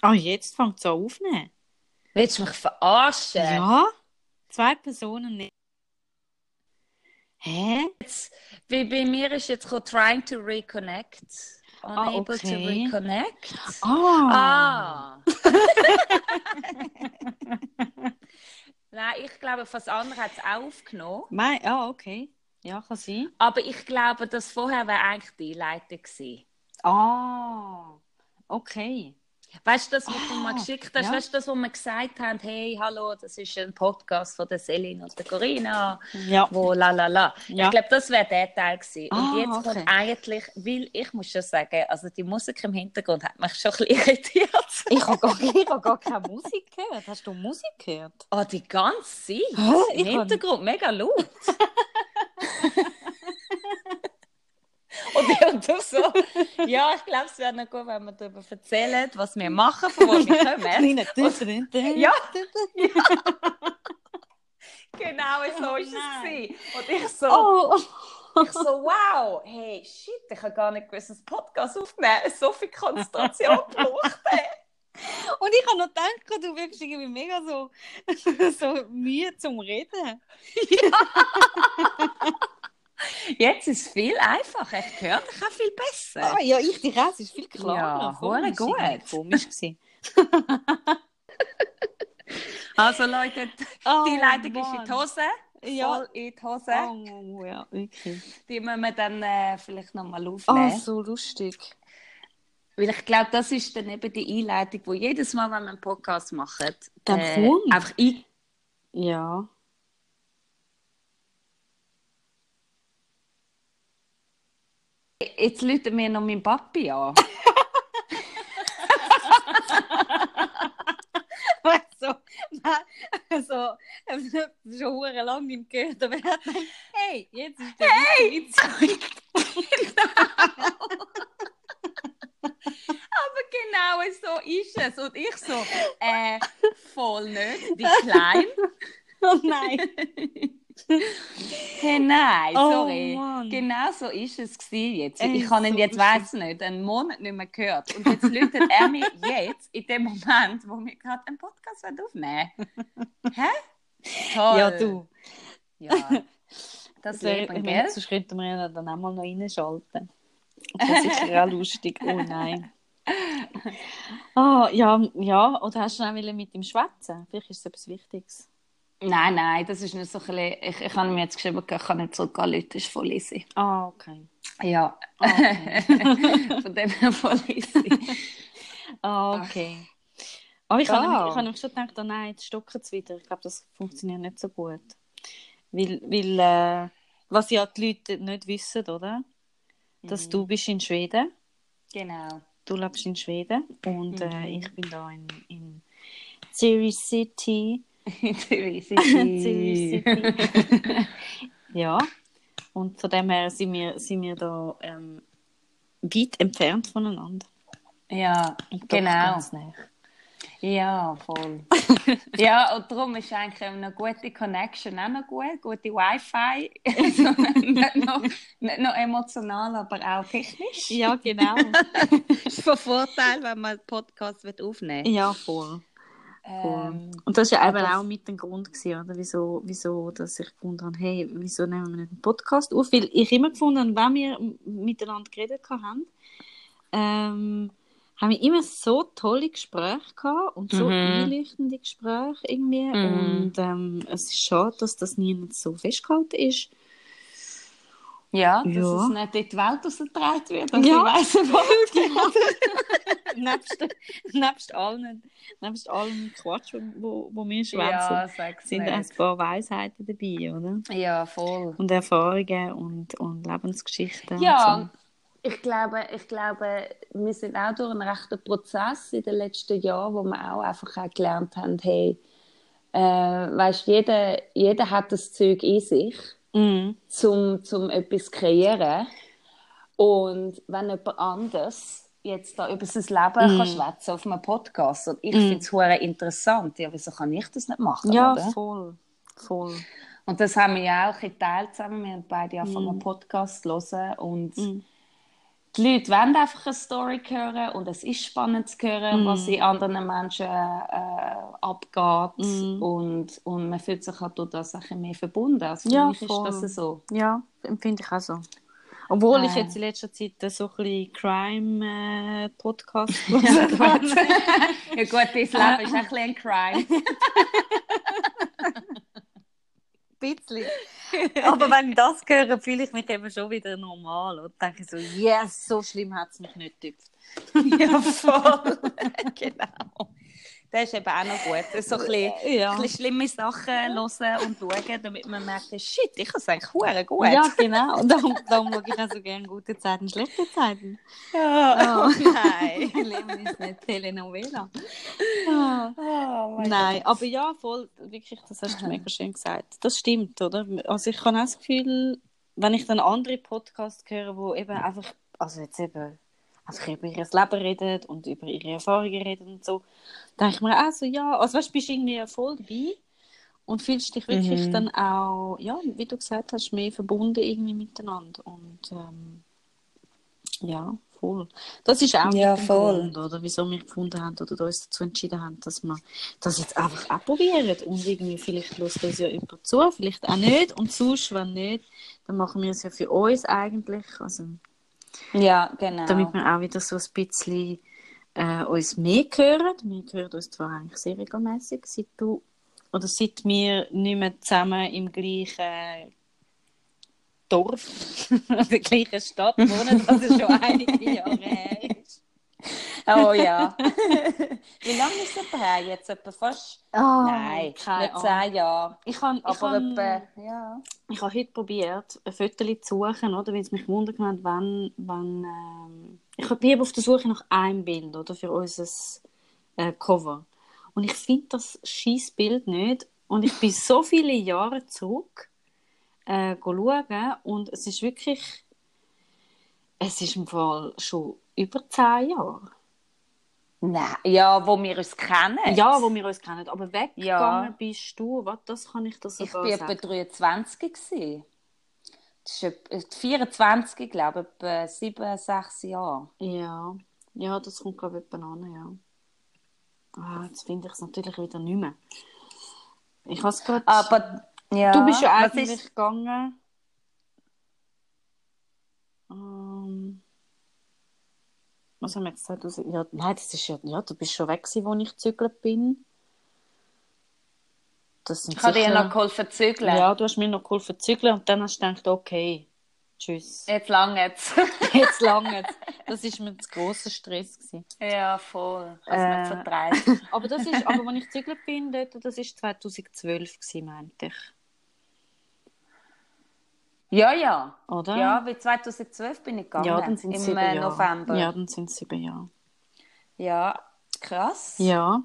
Ah, jetzt fängt es an aufnehmen. Willst du mich verarschen? Ja? Zwei Personen nicht. Hä? Jetzt, wie bei mir ist jetzt gekommen, trying to reconnect. Unable to okay. reconnect. Ah. Ah. Nein, ich glaube, fast andere hat es aufgenommen. Ah, okay. Ja, kann sein. Aber ich glaube, das vorher wäre eigentlich die gewesen. Ah. Okay. Weißt du, das, was du Ah, mir geschickt hast, ja. weißt du, das, wo wir gesagt haben, hey, hallo, das ist ein Podcast von der Celine und der Corinna, Ja. wo la la la. Ja. Ich glaube, das wäre der Teil gewesen. Ah, und jetzt okay. kommt eigentlich, weil ich muss schon sagen, also die Musik im Hintergrund hat mich schon ein bisschen irritiert. Ich habe gar, ich hab gar keine Musik gehört. Hast du Musik gehört? Oh, die ganze Zeit. Hä? Im Ich hab- Hintergrund mega laut. und, ich- und du so, ja, ich glaube, es wäre noch gut, wenn wir darüber erzählen, was wir machen, von wo wir kommen. Kleiner Tütterin. Ja. Genau so war es. nein. gewesen. Und ich so, Oh. ich so, wow, hey, shit, ich habe gar nicht gewusst, dass Podcast aufnehmen. So viel Konzentration braucht. Und ich habe noch gedacht, du wirkst irgendwie mega so, so Mühe zum Reden. Jetzt ist es viel einfacher. Ich höre dich auch viel besser. Ah, ja, ich dich auch, es ist viel klarer. Ja, gut. Komisch gewesen. Also Leute, Oh, die Leitung ist in Mann. die Hose. Ja. Voll in die Hose. Oh, ja, wirklich. Die müssen wir dann äh, vielleicht nochmal aufnehmen. Oh, so lustig. Weil ich glaube, das ist dann eben die Einleitung, wo jedes Mal, wenn wir einen Podcast machen, äh, einfach ein Ja. Jetzt läutet mir noch mein Papi an. so, also, schon hure lang nicht mehr gehört, aber er hat gedacht, hey, jetzt ist der hey! Witz. Aber genau so ist es. Und ich so, äh, voll nicht, die Klein. Oh nein. Hey, nein, Oh, sorry. Mann. genau so ist es jetzt. Ey, ich habe ihn so jetzt, weiß nicht, einen Monat nicht mehr gehört. Und jetzt läutet er mich jetzt, in dem Moment, wo wir gerade einen Podcast aufnehmen Hä? Toll. Ja, du. Ja. Das wäre, Leben, ich gell? sonst könnten wir ja dann auch mal noch reinschalten. Das ist sicher auch lustig. Oh nein. Ah, ja, ja, oder hast du auch mit ihm schwätzen? Vielleicht ist es etwas Wichtiges. Nein, nein, das ist nicht so ein bisschen, ich, ich habe mir jetzt geschrieben, ich kann nicht zurückgehen, Leute, das ist voll easy. Ah, okay. Ja, Ah, okay. von dem her voll easy. Ah, okay. Aber ich Ja. habe ich habe schon gedacht, oh nein, jetzt stocken es wieder. Ich glaube, das funktioniert nicht so gut. Weil, weil äh, was ja die Leute nicht wissen, oder? Dass Mhm. du bist in Schweden. Genau. Du lebst in Schweden und äh, Mhm. ich bin da in, in City. Zürich City. ja. Und von dem her sind wir, sind wir da ähm, weit entfernt voneinander. Ja, genau. Ja, voll. ja, und darum ist eigentlich eine gute Connection auch noch gut, gute Wi-Fi. Also nicht, noch, nicht noch emotional, aber auch technisch. Ja, genau. ist von Vorteil, wenn man einen Podcast aufnehmen will. ja, voll. Ähm, Und das war ja eben auch mit dem Grund, gewesen, oder? Wieso, wieso dass ich gefunden habe, hey, wieso nehmen wir nicht einen Podcast auf? Weil ich immer gefunden habe, wenn wir miteinander geredet haben, ähm, haben wir immer so tolle Gespräche gehabt und so Mhm. einleuchtende Gespräche irgendwie. Mhm. Und ähm, es ist schade, dass das nie so festgehalten ist. Ja, dass Ja. es nicht in die Welt rausgetragen wird. Und Ja. ja. weiss was. nebst, nebst, allen, nebst allem Quatsch, wo, wo wir schwätzen, Ja, sind ein nicht. paar Weisheiten dabei, oder? Ja, voll. Und Erfahrungen und, und Lebensgeschichten. Ja, und ich glaube, ich glaube, wir sind auch durch einen rechten Prozess in den letzten Jahren, wo wir auch einfach auch gelernt haben, hey, äh, weißt, jeder, jeder hat das Zeug in sich, so. Mhm. zum, zum etwas zu kreieren. Und wenn jemand anders jetzt da über sein Leben Mm. kann schwätzen auf einem Podcast und ich Mm. finde es hure interessant, ja, wieso kann ich das nicht machen, Ja, oder? voll. Voll. Und das haben wir ja auch geteilt zusammen. Wir haben beide von Mm. einem Podcast hören und Mhm. Die Leute wollen einfach eine Story hören und es ist spannend zu hören, Mm. was in anderen Menschen äh, abgeht Mm. und, und man fühlt sich halt durch das ein bisschen mehr verbunden. Also für Ja, mich voll. ist das so. Ja, empfinde ich auch so. Obwohl ich Äh. jetzt in letzter Zeit so ein bisschen Crime-Podcast ja gut, dein Leben ist ein bisschen ein Crime. bisschen. Aber wenn ich das höre, fühle ich mich eben schon wieder normal und denke so, yes, so schlimm hat es mich nicht getüpft. ja, voll. genau. Das ist eben auch noch gut. So ein bisschen, Ja. ein bisschen schlimme Sachen hören und schauen, damit man merkt, shit, ich habe es eigentlich hure gut. Ja, genau. Und darum, darum schaue ich auch so gerne gute Zeiten, schlechte Zeiten. Ja. Oh. nein. Leben ist nicht Telenovela. Ah. Oh, mein Nein, aber ja, voll, wirklich, das hast du mega schön gesagt. Das stimmt, oder? Also ich habe auch das Gefühl, wenn ich dann andere Podcasts höre, wo eben einfach, also jetzt eben einfach über ihr Leben reden und über ihre Erfahrungen reden und so, denke ich mir auch so, ja, also weißt du, bist irgendwie voll dabei und fühlst dich wirklich Mhm. dann auch, ja, wie du gesagt hast, mehr verbunden irgendwie miteinander und ähm, ja, voll. Das ist auch Ja, voll. Grund, oder wieso wir gefunden haben oder uns dazu entschieden haben, dass wir das jetzt einfach auch probieren und irgendwie vielleicht lässt uns ja jemand zu, vielleicht auch nicht und sonst, wenn nicht, dann machen wir es ja für uns eigentlich, also Ja, genau. damit wir auch wieder so ein bisschen äh, uns mehr hören. Wir hören uns zwar eigentlich sehr regelmäßig, seit du oder seit wir nicht mehr zusammen im gleichen Dorf, der gleichen Stadt wohnen, das ist schon einige Jahre her. ist. Oh ja. Wie lange ist es her? Jetzt etwa fast... Ah, Nein, keine nicht zehn Jahre. Ich habe ich etwa... Ja. ich heute probiert, ein Foto zu suchen, oder, weil es mich wundert hat, wann, wann ähm, ich bin auf der Suche nach einem Bild oder, für unser äh, Cover. Und ich finde das scheiß Bild nicht. Und ich bin so viele Jahre zurück äh, schauen und es ist wirklich, es ist im Fall schon über zehn Jahre. Nein, ja, wo wir uns kennen. Ja, wo wir uns kennen. Aber weggegangen Ja. bist du, was, das kann ich dir Ich sogar war etwa sagen. 23 gewesen. Das ist etwa 24, glaube ich, etwa 7, 6 Jahre. Ja, ja, das kommt glaube ich etwa an, ja. Ah, jetzt finde ich es natürlich wieder nicht mehr. Ich es gerade... Aber ja, du bist ja eigentlich ist- gegangen... Ähm, was haben wir jetzt gesagt? Du- Ja, nein, das ist ja... Ja, du bist schon weg gewesen, wo ich gezügelt bin. Das sind Ich habe dir sicher- noch geholfen zu zügeln. Ja, du hast mir noch geholfen zu zügeln und dann hast du gedacht, okay, tschüss. Jetzt lange jetzt. Jetzt lange. Das war mir zu grosser Stress. Gewesen. ja, voll. Was Äh. vertreibt. Aber das ist, aber als ich gezügelt bin, dort, das war 2012 gewesen, meinte ich. Ja, ja. Oder? Ja, wie 2012 bin ich gegangen. Ja, dann sind es Im sieben äh, Jahre. November. Ja, dann sind es sieben Jahre. Ja, krass. Ja.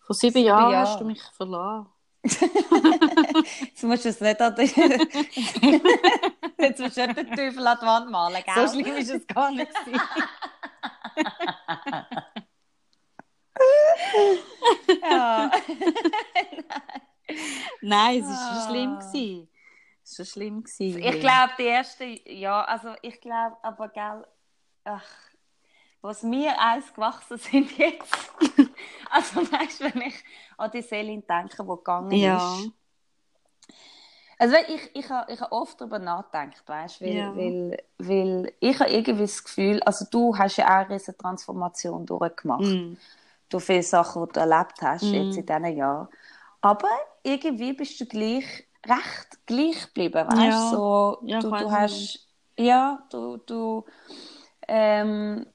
Vor sieben, Sieben Jahren Jahre. hast du mich verlassen. Jetzt musst du es nicht an die... Jetzt musst du nicht den Teufel an die Wand malen, gell? So schlimm ist es gar nicht. Ja. Nein, es war Ah. schon schlimm. Gewesen. Es war schon schlimm. Gewesen. Ich glaube, die erste, ja, also ich glaube, aber gell, ach, was mir eins gewachsen sind jetzt, also weißt du, wenn ich an die Selin denke, die gegangen Ja. ist. Also ich, ich habe ich ha oft darüber nachgedacht, weißt du, weil, Ja. weil, weil ich habe irgendwie das Gefühl, also du hast ja auch eine Transformation durchgemacht, Mm. durch viele Sachen, die du erlebt hast, Mhm. jetzt in diesen Jahren. Aber irgendwie bist du gleich recht gleich geblieben, weißt Ja. so, Ja, du, du hast, ja, du, du, ähm,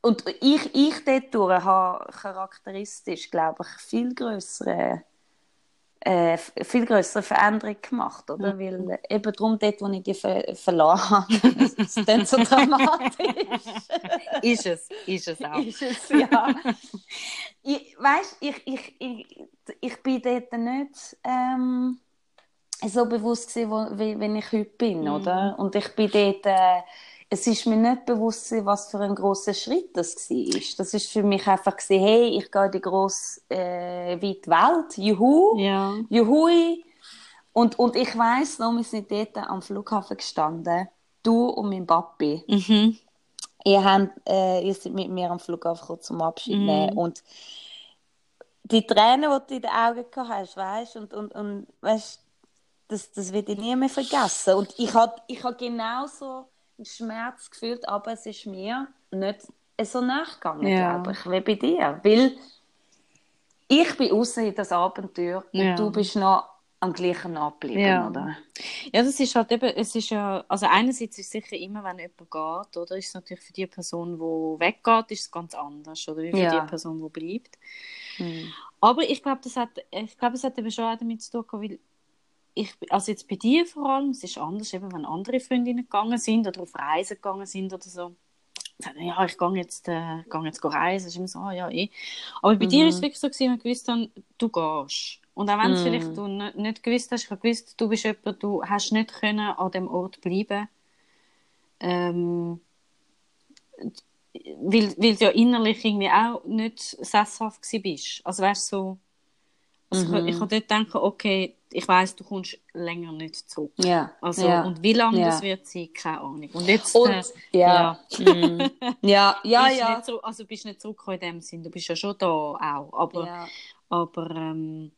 und ich, ich dort habe charakteristisch, glaube ich, viel größere äh, viel größere Veränderung gemacht, oder? Weil eben darum dort, wo ich die ver verloren habe, ist es dann so dramatisch. Ist es, ist es auch. ist es, ja. ich, weißt, ich, ich, ich, ich bin dort nicht ähm, so bewusst gewesen, wo, wie, wie ich heute bin, oder? Und ich bin dort, äh, es ist mir nicht bewusst was für ein großer Schritt das war. Das ist für mich einfach gewesen, hey, ich gehe in die grosse, äh, weite Welt, juhu, Ja. juhui. Und, und ich weiss noch, wir sind dort am Flughafen gestanden du und mein Papi, Mhm. ihr, habt, äh, ihr seid mit mir am Flughafen gekommen zum Abschied Mhm. nehmen und die Tränen, die du in den Augen gehabt hast, weißt und, und, und weißt, das, das wird ich nie mehr vergessen. Und ich habe ich hab genauso Schmerz gefühlt, aber es ist mir nicht so nachgegangen, Ja. glaube ich, wie bei dir. Weil ich bin raus in das Abenteuer und Ja. du bist noch am gleichen Ort geblieben, Ja. oder? Ja, das ist halt eben, es ist ja, also einerseits ist es sicher immer, wenn jemand geht, oder, ist es natürlich für die Person, die weggeht, ist es ganz anders, oder, wie für Ja. die Person, die bleibt. Mhm. Aber ich glaube, das hat, ich glaube, es hat eben schon auch damit zu tun, weil ich, also jetzt bei dir vor allem, es ist anders, eben, wenn andere Freundinnen gegangen sind oder auf Reisen gegangen sind oder so. Sagen, Ja, ich gehe jetzt, äh, gehe jetzt go reisen. Ist immer so, ah, ja, eh. Aber bei dir ist es wirklich so, gewesen, du gewusst hast, du gehst. Und auch wenn es Mhm. vielleicht du nicht, nicht gewusst hast, ich habe gewusst, du bist jemand, du hast nicht können an dem Ort bleiben. Ähm, weil, weil du ja innerlich irgendwie auch nicht sesshaft bist. Also du, so, also Mhm. ich, ich habe dort gedacht, okay, ich weiss, du kommst länger nicht zurück. Ja. Also, ja. und wie lange Ja. das wird sein, keine Ahnung. Und jetzt, Und, äh, ja. Ja, ja, bist ja. Nicht so, also bist nicht zurückgekommen in dem Sinn, du bist ja schon da auch, aber, ja. aber ähm,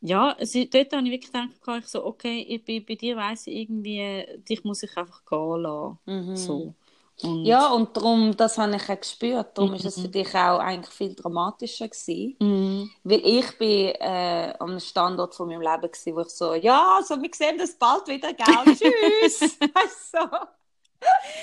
ja, dort habe ich wirklich gedacht, ich so, okay, ich, bei, bei dir weiss ich irgendwie, dich muss ich einfach gehen lassen, Mhm. so. Und, Ja, und darum, das habe ich auch gespürt. Darum ist es Mhm. für dich auch eigentlich viel dramatischer gewesen. Mhm. Weil ich bin äh, an einem Standort von meinem Leben gewesen, wo ich so, ja, also wir sehen das bald wieder, gell? Tschüss! weißt du, so.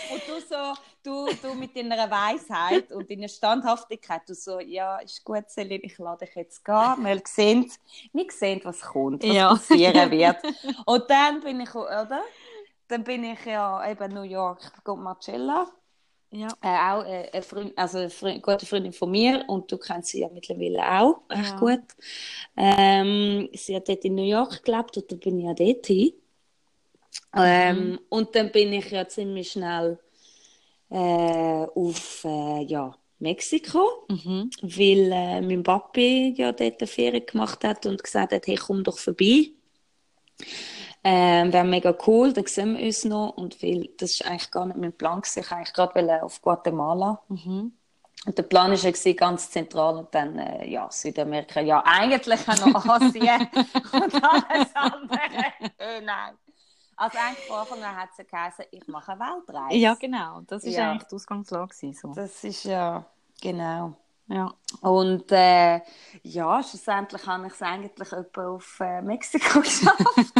Und du so, du, du mit deiner Weisheit und deiner Standhaftigkeit, du so, ja, ist gut, Celine, ich lade dich jetzt gehen. Wir sehen, wir sehen, was kommt, was Ja. passieren wird. Und dann bin ich, oder? Dann bin ich ja eben in New York, gehe Marcella Ja. äh, auch äh, eine, Freund, also eine Freund, gute Freundin von mir und du kennst sie ja mittlerweile auch recht Ja. gut. Ähm, sie hat dort in New York gelebt und da bin ich ja dort hin. Ähm, Und dann bin ich ja ziemlich schnell äh, auf äh, ja, Mexiko, Mhm. weil äh, mein Papi ja dort eine Ferien gemacht hat und gesagt hat, hey, komm doch vorbei. Ähm, wäre mega cool, dann sehen wir uns noch. Und weil, das ist eigentlich gar nicht mein Plan gewesen. Ich wollte eigentlich gerade auf Guatemala. Mhm. Und der Plan war ganz zentral und dann, äh, ja, Südamerika. Ja, eigentlich auch noch Asien und alles andere. Äh, nein. Also eigentlich an hat es geheißen, ich mache eine Weltreise. ja, genau, das ist Ja. eigentlich die Ausgangslage. So. Das ist ja, genau. Ja. Und äh, ja, schlussendlich habe ich es eigentlich etwa auf äh, Mexiko geschafft.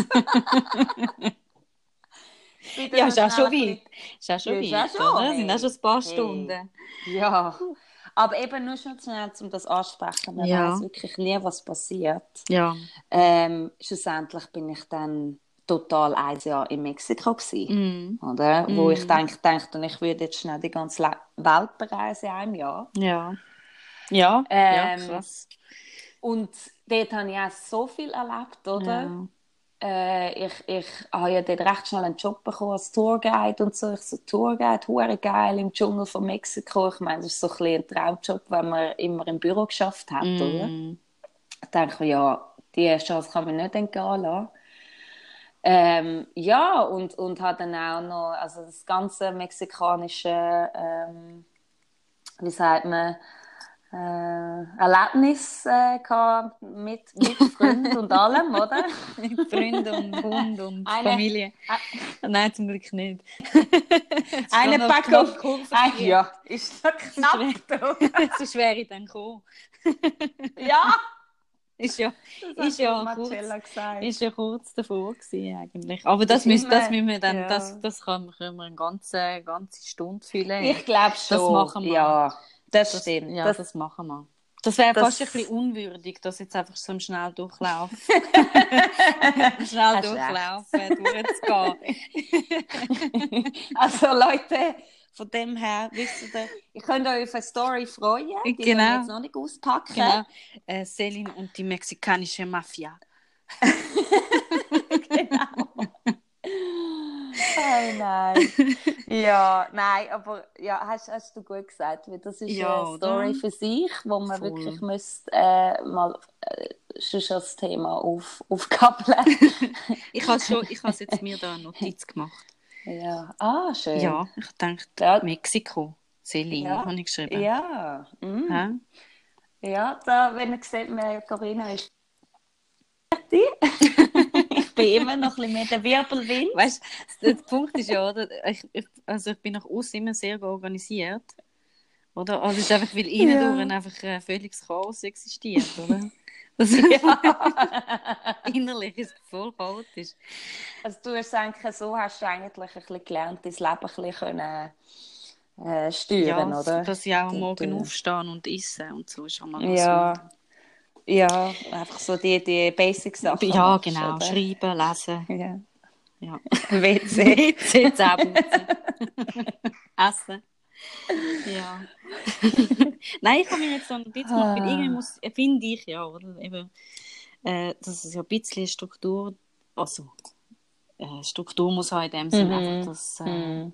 Ja, ist auch schon weit. Ist auch schon Ja, weit, schon, oder? Sind auch schon ein paar Hey. Stunden. Ja, aber eben nur schon schnell, um das ansprechen. Man Ja. weiß wirklich nie, was passiert. Ja. Ähm, schlussendlich bin ich dann total ein Jahr in Mexiko gewesen, Mhm. oder? Wo Mm. ich denk, dachte, und ich würde jetzt schnell die ganze Welt bereisen in einem Jahr. Ja. Ja, Ähm, ja, krass. Und dort habe ich auch so viel erlebt, oder? Ja. Äh, ich, ich habe ja dort recht schnell einen Job bekommen als Tourguide und so. Ich so, Tourguide, hure geil im Dschungel von Mexiko. Ich meine, das ist so ein, ein Traumjob, wenn man immer im Büro geschafft hat, oder? Mhm. Ich denke, ja, die Chance kann man nicht entgehen lassen. Ähm, ja, und, und hat dann auch noch, also das ganze mexikanische, ähm, wie sagt man, Erlebnis äh, mit, mit Freunden und allem, oder? Mit Freunden und Hund und Eine- Familie. Nein, zum Glück nicht. Eine Packung. gekommen für Ah, ja, ist doch knapp. so schwer ich dann gekommen. ja, Ist ja, das ist ja kurz, gesagt. ist ja kurz davor gewesen, eigentlich. Aber das, Ist müssen, das immer- müssen wir dann, ja. das, das können wir, können wir eine ganze, ganze Stunde füllen. Ich glaube schon. machen wir. Ja, das, das, stimmt. Ja, das, das, machen wir. Das wäre fast ein bisschen unwürdig, das jetzt einfach so im Schnelldurchlauf. Im Schnelldurchlauf durchzugehen. Also Leute, von dem her, wisst ihr, ihr könnt euch auf eine Story freuen. Die Genau. wir jetzt noch nicht auspacken. Genau. Äh, Selin und die mexikanische Mafia. genau. Oh nein. ja, nein, aber ja, hast, hast du gut gesagt, weil das ist Ja, eine Story oder? für sich, wo man Voll. wirklich müsste, äh, mal äh, schon das Thema auf, aufgabeln. Ich habe schon, ich habe jetzt mir da eine Notiz gemacht. Ja. Ah, schön. Ja, ich denke, Ja. Mexiko. Celine, Ja. habe ich geschrieben. Ja. Mm. Hä? Ja, da, wenn ihr seht, Corinna ist ich bin immer noch ein bisschen mehr der Wirbelwind. Weißt du, der Punkt ist ja, oder? Ich, ich, also ich bin nach außen immer sehr organisiert. Oder? Also es ist einfach, weil innen Ja. durch einfach äh, völliges Chaos existiert, oder? Das Ja. Innerlich ist es voll chaotisch. Also du hast eigentlich, so hast du eigentlich ein bisschen gelernt, dein Leben ein bisschen können, äh, steuern, Ja, oder? dass ich auch am Morgen du- aufstehen und essen und so ist einmal Ja. Ja, einfach so die, die Basic-Sachen. Ja, genau. oder? Schreiben, lesen. Ja. Ja. WC. WC, Zähneputzen. Essen. Ja. Nein, ich habe mir jetzt so ein bisschen Ah. irgendwie muss, finde ich ja, oder? Eben, äh, dass es ja ein bisschen Struktur, also äh, Struktur muss haben in dem Sinne, Mhm. einfach, dass, äh, Mhm.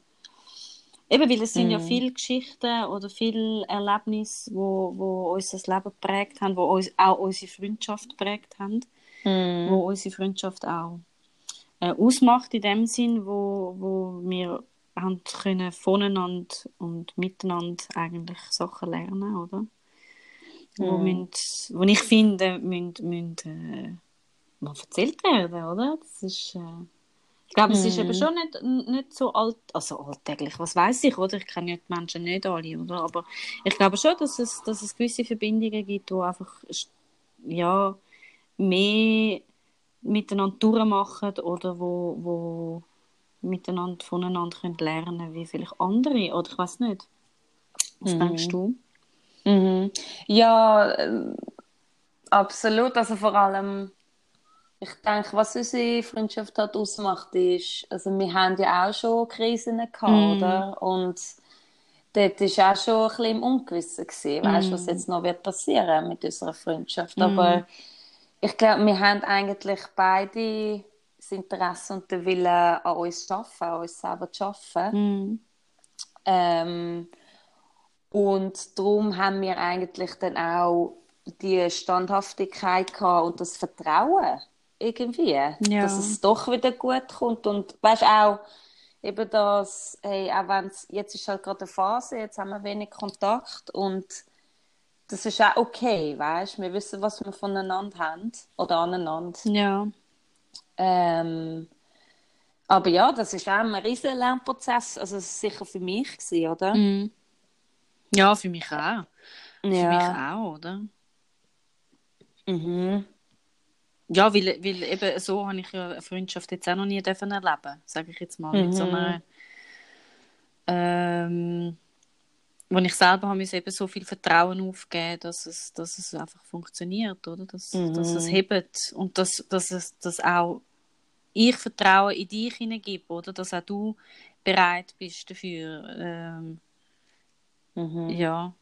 Eben, weil es sind ja Mhm. viele Geschichten oder viele Erlebnisse, wo, wo uns das Leben geprägt haben, wo uns auch unsere Freundschaft geprägt haben Mhm. wo unsere Freundschaft auch äh, ausmacht in dem Sinn, wo, wo wir haben können voneinander und miteinander eigentlich Sachen lernen, oder? Wo, Mhm. müssen, wo ich finde, müssen, müssen äh, mal erzählt werden, oder? Das ist, äh, ich glaube, es ist Mhm. eben schon nicht, nicht so alt, also alltäglich, was weiß ich, oder? Ich kenne ja die Menschen nicht alle, oder? Aber ich glaube schon, dass es, dass es gewisse Verbindungen gibt, wo einfach, ja, mehr miteinander durchmachen oder wo, wo miteinander voneinander können lernen wie vielleicht andere. Oder ich weiß nicht. Was Mhm. denkst du? Mhm. Ja, ähm, absolut. Also vor allem, ich denke, was unsere Freundschaft hat ausmacht, ist, also wir haben ja auch schon Krisen gehabt, Mhm. oder? Und dort war auch schon ein bisschen im Ungewissen, gewesen, weißt du, was Mhm. jetzt noch wird passieren mit unserer Freundschaft. Aber ich glaube, wir haben eigentlich beide das Interesse und den Willen, an uns zu arbeiten, an uns selber zu arbeiten. Mhm. Ähm, und darum haben wir eigentlich dann auch die Standhaftigkeit gehabt und das Vertrauen irgendwie, dass es doch wieder gut kommt. Und weißt auch, eben das, hey, auch wenn es, jetzt ist halt gerade eine Phase, jetzt haben wir wenig Kontakt und das ist auch okay, weißt wir wissen, was wir voneinander haben oder aneinander. Ja. Ähm, aber ja, das ist auch ein riesen Lernprozess, also es ist sicher für mich gewesen, oder? Mhm. Ja, für mich auch. Für mich Ja. auch, oder? Mhm. Ja, weil, weil eben so habe ich ja eine Freundschaft jetzt auch noch nie dürfen erleben, sage ich jetzt mal. Mit so Mhm. einer, ähm, wo ich selber habe mir eben so viel Vertrauen aufgeben, dass es, dass es einfach funktioniert, oder? Dass, Mhm. dass es hebt und dass, dass es dass auch ich Vertrauen in dich hineingebe, oder? Dass auch du bereit bist dafür, ähm, Mhm. ja,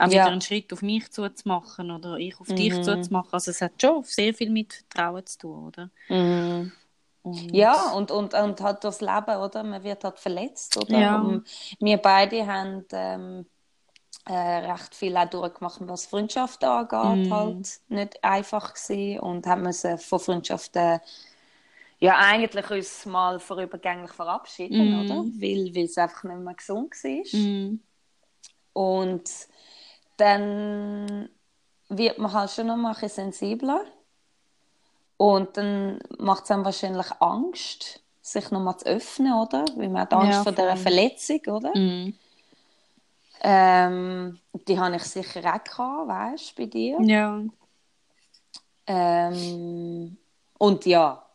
auch Ja. wieder einen Schritt auf mich zuzumachen oder ich auf dich Mhm. zuzumachen. Also es hat schon sehr viel mit Vertrauen zu tun, oder? Mhm. Und, Ja, und, und, und halt das Leben, oder? Man wird halt verletzt, oder? Ja. Und wir beide haben ähm, äh, recht viel auch durchgemacht, was Freundschaften angeht, Mhm. halt nicht einfach gewesen und haben müssen von Freundschaften ja eigentlich uns mal vorübergänglich verabschieden, Mhm. oder? Weil, weil es einfach nicht mehr gesund war. Mhm. Und dann wird man halt schon noch ein bisschen sensibler. Und dann macht es einem wahrscheinlich Angst, sich noch mal zu öffnen, oder? Weil man hat Angst Ja, vor dieser. Verletzung, oder? Mhm. Ähm, die habe ich sicher auch gehabt, weißt du, bei dir. Ja. Ähm, und ja,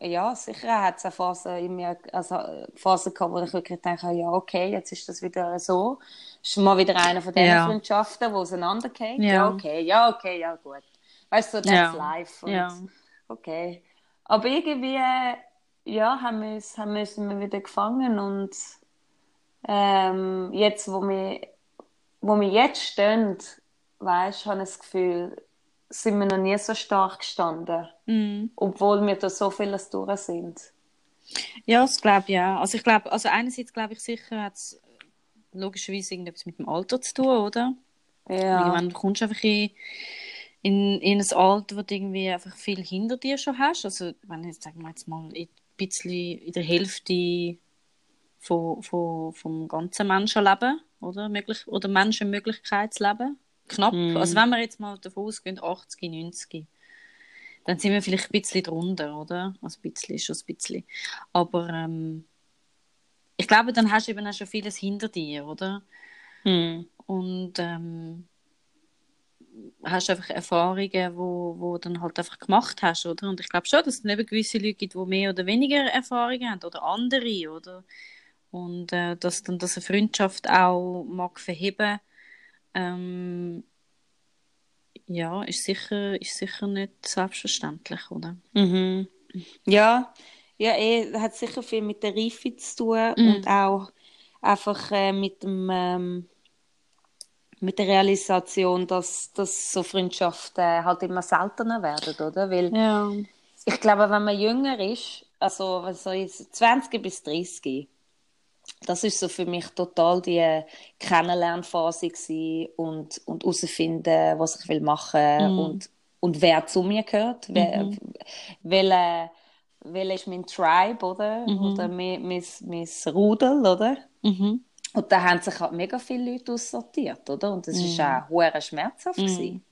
ja, sicher hat es eine Phase in mir, also eine Phase gehabt, wo ich wirklich denke, ja, okay, jetzt ist das wieder so. Ist mal wieder eine von diesen Ja. Freundschaften, die auseinandergeht. Ja. Ja. okay, ja, okay, ja, gut. Weißt du, so, that's Ja. life. Und, Ja. Okay. Aber irgendwie, äh, ja, haben wir uns, haben wir uns wieder gefangen und ähm, jetzt, wo wir, wo wir jetzt stehen, weißt, habe ich das Gefühl, sind wir noch nie so stark gestanden, Mhm. obwohl wir da so vieles durch sind. Ja, das glaube ich ja. Also ich glaube, also einerseits glaube ich sicher hat es logischerweise irgendetwas mit dem Alter zu tun, oder? Ja, Irgendwann kommst du einfach in, in, in ein Alter, wo du irgendwie einfach viel hinter dir schon hast. Also wenn jetzt, sagen wir jetzt mal, ein bisschen in der Hälfte von, von, vom ganzen Menschenleben, oder? Möglich, oder Menschenmöglichkeitsleben. Knapp. Mm. Also wenn wir jetzt mal davon ausgehen, 80, 90, dann sind wir vielleicht ein bisschen drunter, oder? Also ein bisschen schon ein bisschen. Aber ähm, ich glaube, dann hast du eben auch schon vieles hinter dir, oder? Mm. Und ähm, hast einfach Erfahrungen, wo, wo dann halt einfach gemacht hast, oder? Und ich glaube schon, dass es eben gewisse Leute gibt, die mehr oder weniger Erfahrungen haben oder andere, oder? Und äh, dass dann das eine Freundschaft auch mag verheben, ähm, ja, ist sicher, ist sicher nicht selbstverständlich, oder? Mhm. Ja, ja, eh, hat sicher viel mit der Reife zu tun mhm. und auch einfach äh, mit dem ähm, mit der Realisation, dass, dass so Freundschaften halt immer seltener werden, oder? Weil ja. ich glaube, wenn man jünger ist, also ich, 20 bis 30, das ist so für mich total die Kennenlernphase und und herausfinden, was ich will machen mhm. und und wer zu mir gehört, mhm. welcher welcher ist mein Tribe, oder? Mhm. Oder mein, mein, mein Rudel, oder? Mhm. Und da haben sich halt mega viele Leute aussortiert, oder? Und das mhm. ist auch hoher schmerzhaft mhm.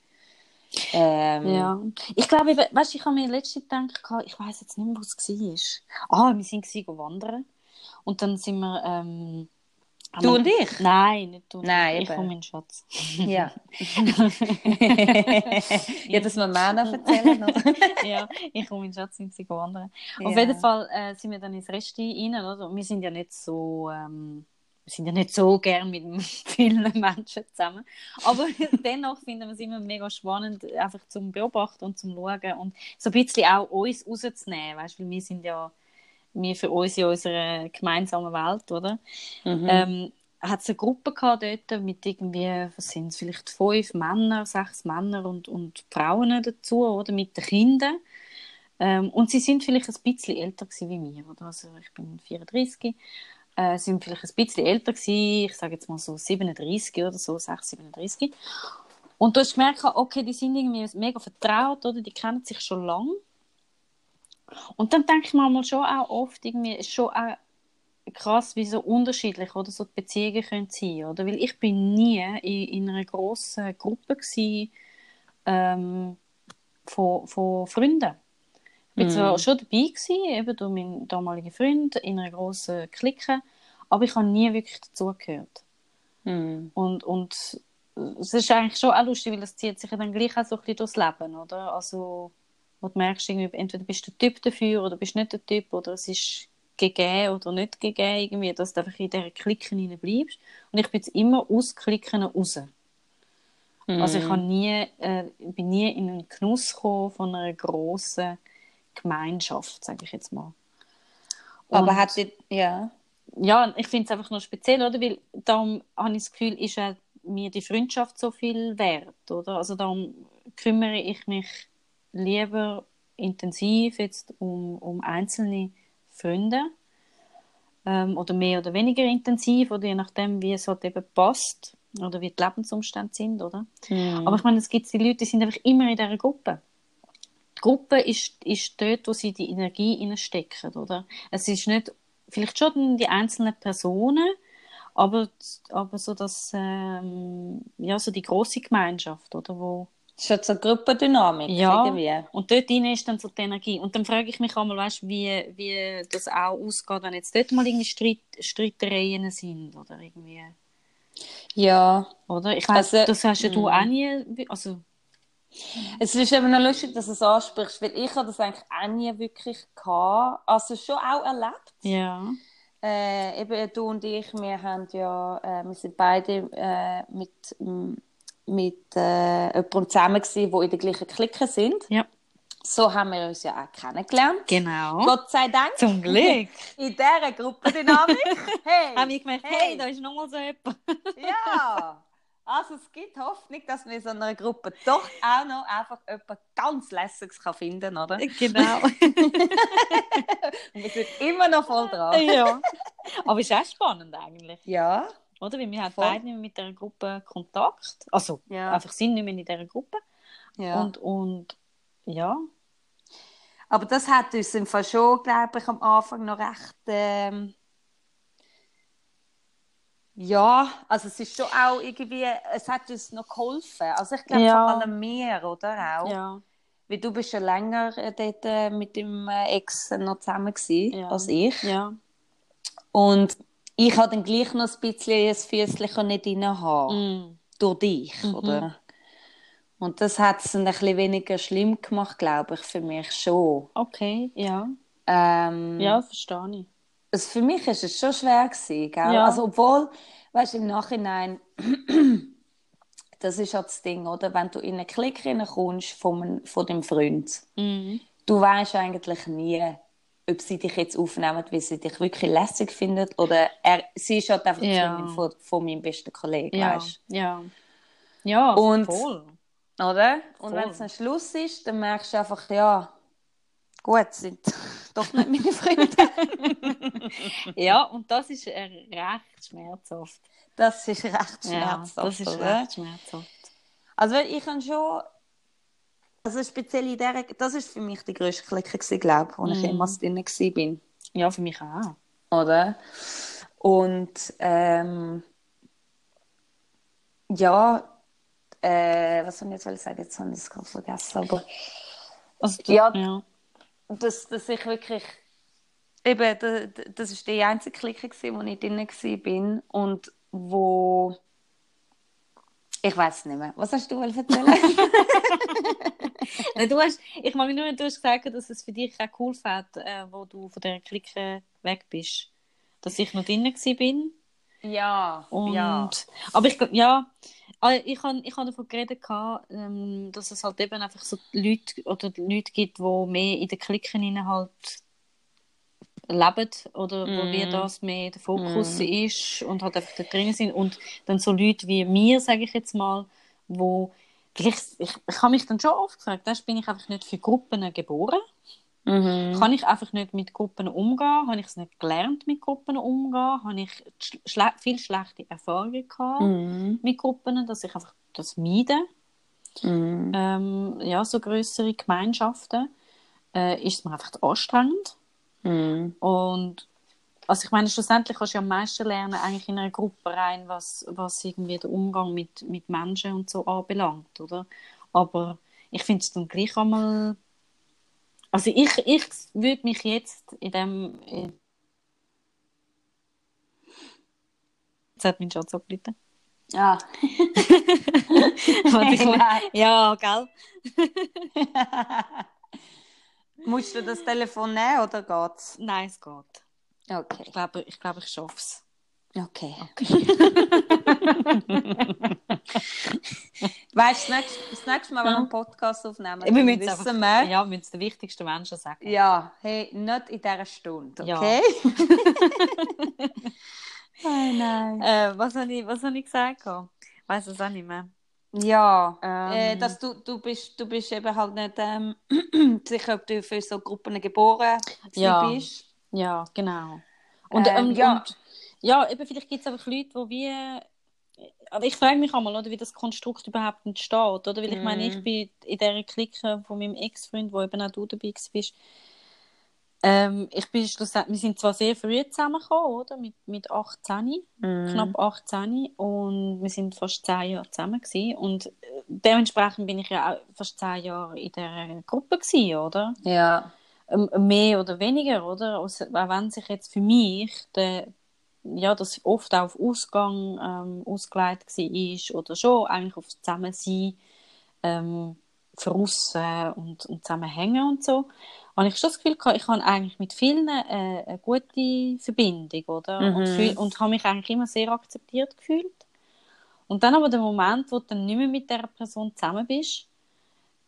Ähm, ja, ich glaube, weißt, ich habe mir letztens gedacht, ich weiß jetzt nicht mehr, wo es war. Ah, wir sind wandern und dann sind wir ähm, Du und ich? Nein, nicht du. Nein, ich und mein Schatz. Ja. ja, dass wir noch erzählen. ja, ich und mein Schatz sind sie gewandert. Ja. Auf jeden Fall äh, sind wir dann ins Resti rein. Oder? Wir sind ja nicht so... Ähm, wir sind ja nicht so gern mit vielen Menschen zusammen. Aber dennoch finden wir es immer mega spannend, einfach zum Beobachten und zum Schauen und so ein bisschen auch uns rauszunehmen. Weißt, weil wir sind ja wir für uns in unserer gemeinsamen Welt, oder? Mhm. Ähm, hat es eine Gruppe gehabt dort mit irgendwie, was sind es, vielleicht fünf Männer, sechs Männer und, und Frauen dazu, oder? Mit den Kindern. Ähm, und sie sind vielleicht ein bisschen älter wie wir, oder? Also ich bin 34, äh, sind vielleicht ein bisschen älter gewesen, ich sage jetzt mal so 37 oder so, 6, 37. Und du hast gemerkt, okay, die sind irgendwie mega vertraut, oder? Die kennen sich schon lange. Und dann denke ich mir schon auch oft, irgendwie, ist schon auch krass, wie so unterschiedlich oder so die Beziehungen können sein oder? Weil ich bin nie in, in einer grossen Gruppe gewesen, ähm, von, von Freunden. Ich war mm. zwar schon dabei gewesen, eben durch meinen damaligen Freund in einer grossen Clique, aber ich habe nie wirklich dazugehört. Mm. Und, und es ist eigentlich schon auch lustig, weil das zieht sich dann gleich auch so ein bisschen durchs Leben, oder? Also wo du merkst, irgendwie, entweder bist du der Typ dafür oder bist nicht der Typ oder es ist gegeben oder nicht gegeben, irgendwie, dass du einfach in dieser Klicken bleibst. Und ich bin jetzt immer aus Klicken raus. Mm. Also ich habe nie, äh, bin nie in einen Genuss gekommen von einer grossen Gemeinschaft, sage ich jetzt mal. Und, Aber hat die, ja. Ja, ich finde es einfach nur speziell, oder? Weil darum habe ich das Gefühl, ist mir die Freundschaft so viel wert, oder? Also darum kümmere ich mich lieber intensiv jetzt um, um einzelne Freunde ähm, oder mehr oder weniger intensiv oder je nachdem, wie es halt eben passt oder wie die Lebensumstände sind, oder? Mhm. Aber ich meine, es gibt die Leute, die sind einfach immer in dieser Gruppe. Die Gruppe ist, ist dort, wo sie die Energie stecken, oder? Es ist nicht, vielleicht schon die einzelnen Personen, aber, aber so das, ähm, ja, so die große Gemeinschaft, oder, wo, Schon so Gruppendynamik ja, irgendwie. und dort drin ist dann so die Energie. Und dann frage ich mich einmal, weißt, wie, wie das auch ausgeht, wenn jetzt dort mal irgendwie Streit, Streitereien sind oder irgendwie. Ja. Oder? Ich weiss, also, das hast ja du mm. auch nie, also... Es ist eben noch lustig, dass du es ansprichst, weil ich habe das eigentlich auch nie wirklich gehabt. Also schon auch erlebt. Ja. Äh, eben du und ich, wir haben ja, äh, wir sind beide äh, mit mit äh, jemandem zusammen gewesen, der in der gleichen Clique sind. Ja. So haben wir uns ja auch kennengelernt. Genau. Gott sei Dank. Zum Glück. In dieser Gruppendynamik. Hey. haben wir gemerkt, hey, hey da ist nochmal so jemand. ja. Also es gibt Hoffnung, dass man in so einer Gruppe doch auch noch einfach jemand ganz Lässiges kann finden oder? Genau. Und wir sind immer noch voll dran. ja. Aber es ist auch spannend eigentlich. Ja. Oder? Weil wir haben Voll. beide nicht mehr mit dieser Gruppe Kontakt. Also ja. einfach sind nicht mehr in dieser Gruppe. Ja. Und, und ja. Aber das hat uns im Fall schon, glaube ich, am Anfang noch recht ähm, Ja, also es ist schon auch irgendwie, es hat uns noch geholfen. Also ich glaube Ja. vor allem mir, oder auch. Ja. Weil du bist schon länger äh, dort äh, mit dem äh, Ex noch zusammen gewesen, Ja. als ich. Ja. Und ich habe dann gleich noch ein bisschen ein Füßchen nicht rein haben. Mm. Durch dich, Mhm. oder? Und das hat es dann ein bisschen weniger schlimm gemacht, glaube ich, für mich schon. Okay, ja. Ähm, Ja, verstehe ich. also für mich ist es schon schwer gewesen, gell? Ja. Also obwohl, weißt du, im Nachhinein, das ist ja das Ding, oder? Wenn du in eine Klick reinkommst von, von dem Freund, Mhm. du weißt eigentlich nie, ob sie dich jetzt aufnehmen, weil sie dich wirklich lässig findet oder er, sie ist halt einfach die Ja. Freundin von, von meinem besten Kollegen, Ja. weißt Ja. Ja, Und- voll. Oder? Und wenn es ein Schluss ist, dann merkst du einfach, ja, gut, sind doch nicht meine Freunde. Ja, und das ist äh, recht schmerzhaft. Das ist recht Ja, schmerzhaft, das ist oder? recht schmerzhaft. Also ich kann schon, also speziell in dieser, das ist für mich die grösste gewesen, glaube ich, wo ich Mhm. jemals drin bin, Ja, für mich auch. oder? Und ähm, ja, äh, was soll ich jetzt sagen? Jetzt habe ich es gerade vergessen, aber Also, du- Ja. ja. dass, dass ich wirklich eben, da- da- das ist die einzige Clique wo ich drin bin und wo ich weiß nicht mehr. Was hast du erzählen? Nein, Du hast, ich mag mich nur, du hast gesagt, dass es für dich auch cool fand, äh, wo du von dieser Clique weg bist. Dass ich noch drin war. bin. ja, Und, ja. Aber ich ja, äh, ich habe ich hab davon geredet, ähm, dass es halt eben einfach so Leute oder Leute gibt, die mehr in den Klicken halt leben oder wo Mm. wie das mehr der Fokus ist und halt einfach da drin sind und dann so Leute wie mir, sage ich jetzt mal, wo vielleicht, ich, ich habe mich dann schon oft gefragt, weißt, bin ich einfach nicht für Gruppen geboren? Mhm. Kann ich einfach nicht mit Gruppen umgehen? Habe ich es nicht gelernt, mit Gruppen umzugehen? Habe ich schle viel schlechte Erfahrungen gehabt Mhm. mit Gruppen, dass ich einfach das meide? Mhm. Ähm, ja, so größere Gemeinschaften. Äh, ist es mir einfach anstrengend. Mhm. Und also ich meine, schlussendlich kannst du ja am meisten lernen, eigentlich in einer Gruppe rein, was, was irgendwie der Umgang mit, mit Menschen und so anbelangt, oder? Aber ich finde es dann gleich einmal. Also ich, ich würde mich jetzt in dem. In... Jetzt hat mein Schatz angerufen. Ja. Warte, ich- ja, gell? Musst du das Telefon nehmen oder geht's? Nein, es geht. Okay. Ich glaube, ich, glaube, ich schaffe es. Okay. weißt du, das nächste, Mal, wenn wir einen Podcast aufnehmen, Wir müssen wissen einfach, wir, ja, wir müssen den wichtigsten Menschen sagen. ja, hey, nicht in dieser Stunde, Ja. okay? oh nein. Äh, was habe ich, was hab ich gesagt? Ich weiß es auch nicht mehr. Ja, Ähm. äh, dass du, du, bist, du bist eben halt nicht ähm, sicher, ob du für so Gruppen geboren Ja. bist. Ja, genau. Und, Ähm, und, ja. und ja, eben vielleicht gibt es einfach Leute, die wie. Aber ich frage mich einmal, oder, wie das Konstrukt überhaupt entsteht. Oder? Weil ich meine, Mhm. ich bin in dieser Clique von meinem Ex-Freund, wo eben auch du dabei bist. Ähm, ich bin schlussendlich, wir sind zwar sehr früh zusammengekommen, oder? Mit, mit 18, Mhm. knapp 18 und wir sind fast 10 Jahre zusammen gewesen. und äh, dementsprechend bin ich ja auch fast 10 Jahre in dieser Gruppe gewesen, oder? Ja. Ähm, mehr oder weniger, oder? Also, auch wenn sich jetzt für mich der, ja, das oft auf Ausgang ähm, ausgelegt war oder schon eigentlich auf Zusammensein ähm, draussen und, und zusammenhängen und so, habe ich schon das Gefühl gehabt, ich habe eigentlich mit vielen äh, eine gute Verbindung, oder? Mhm. Und, fühl, und habe mich eigentlich immer sehr akzeptiert gefühlt. Und dann aber der Moment, wo du dann nicht mehr mit dieser Person zusammen bist,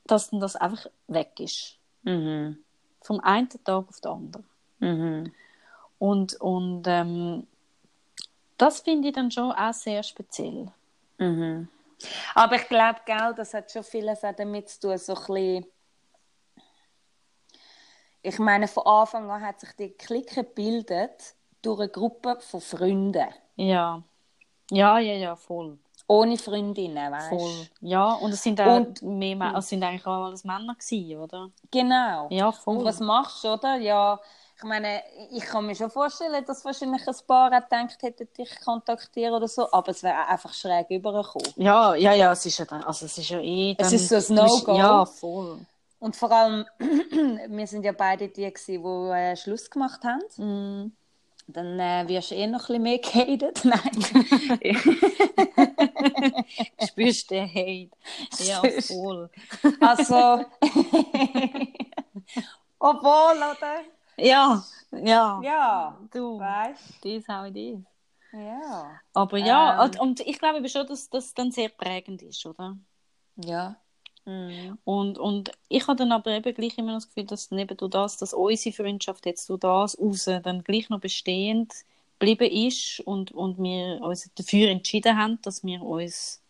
dass dann das einfach weg ist Mhm. vom einen Tag auf den anderen. Mhm. Und, und ähm, das finde ich dann schon auch sehr speziell. Mhm. Aber ich glaube, das hat schon vieles auch damit zu tun, so ein bisschen ich meine, von Anfang an hat sich die Clique gebildet durch eine Gruppe von Freunden. Ja. Ja, ja, ja, voll. Ohne Freundinnen, weißt Voll. Ja, und es sind auch Und- mehr Mä- es sind eigentlich auch alles Männer gewesen, oder? Genau. Ja, voll. Und was machst du, oder? Ja, ich meine, ich kann mir schon vorstellen, dass wahrscheinlich ein paar auch gedacht hätten, dich kontaktieren oder so, aber es wäre einfach schräg übergekommen. Ja, ja, ja, es ist ja, dann, also es ist ja eh... Es dann- ist so ein du No-Go. Ja, voll. Und vor allem, wir sind ja beide die, gewesen, die äh, Schluss gemacht haben. Mm. Dann äh, wirst du eh noch ein bisschen mehr gehatet. Nein. Spürst du den Hate? Ja, voll. also, obwohl, oder? Ja, ja. Ja, Du, weißt das ist how it is. Ja. Aber ja, Ähm. und, ich glaube schon, dass das dann sehr prägend ist, oder? Ja. Mhm. Und, und ich habe dann aber eben gleich immer noch das Gefühl, dass neben durch das, dass unsere Freundschaft jetzt durch das raus dann gleich noch bestehend geblieben ist und, und wir uns dafür entschieden haben, dass wir uns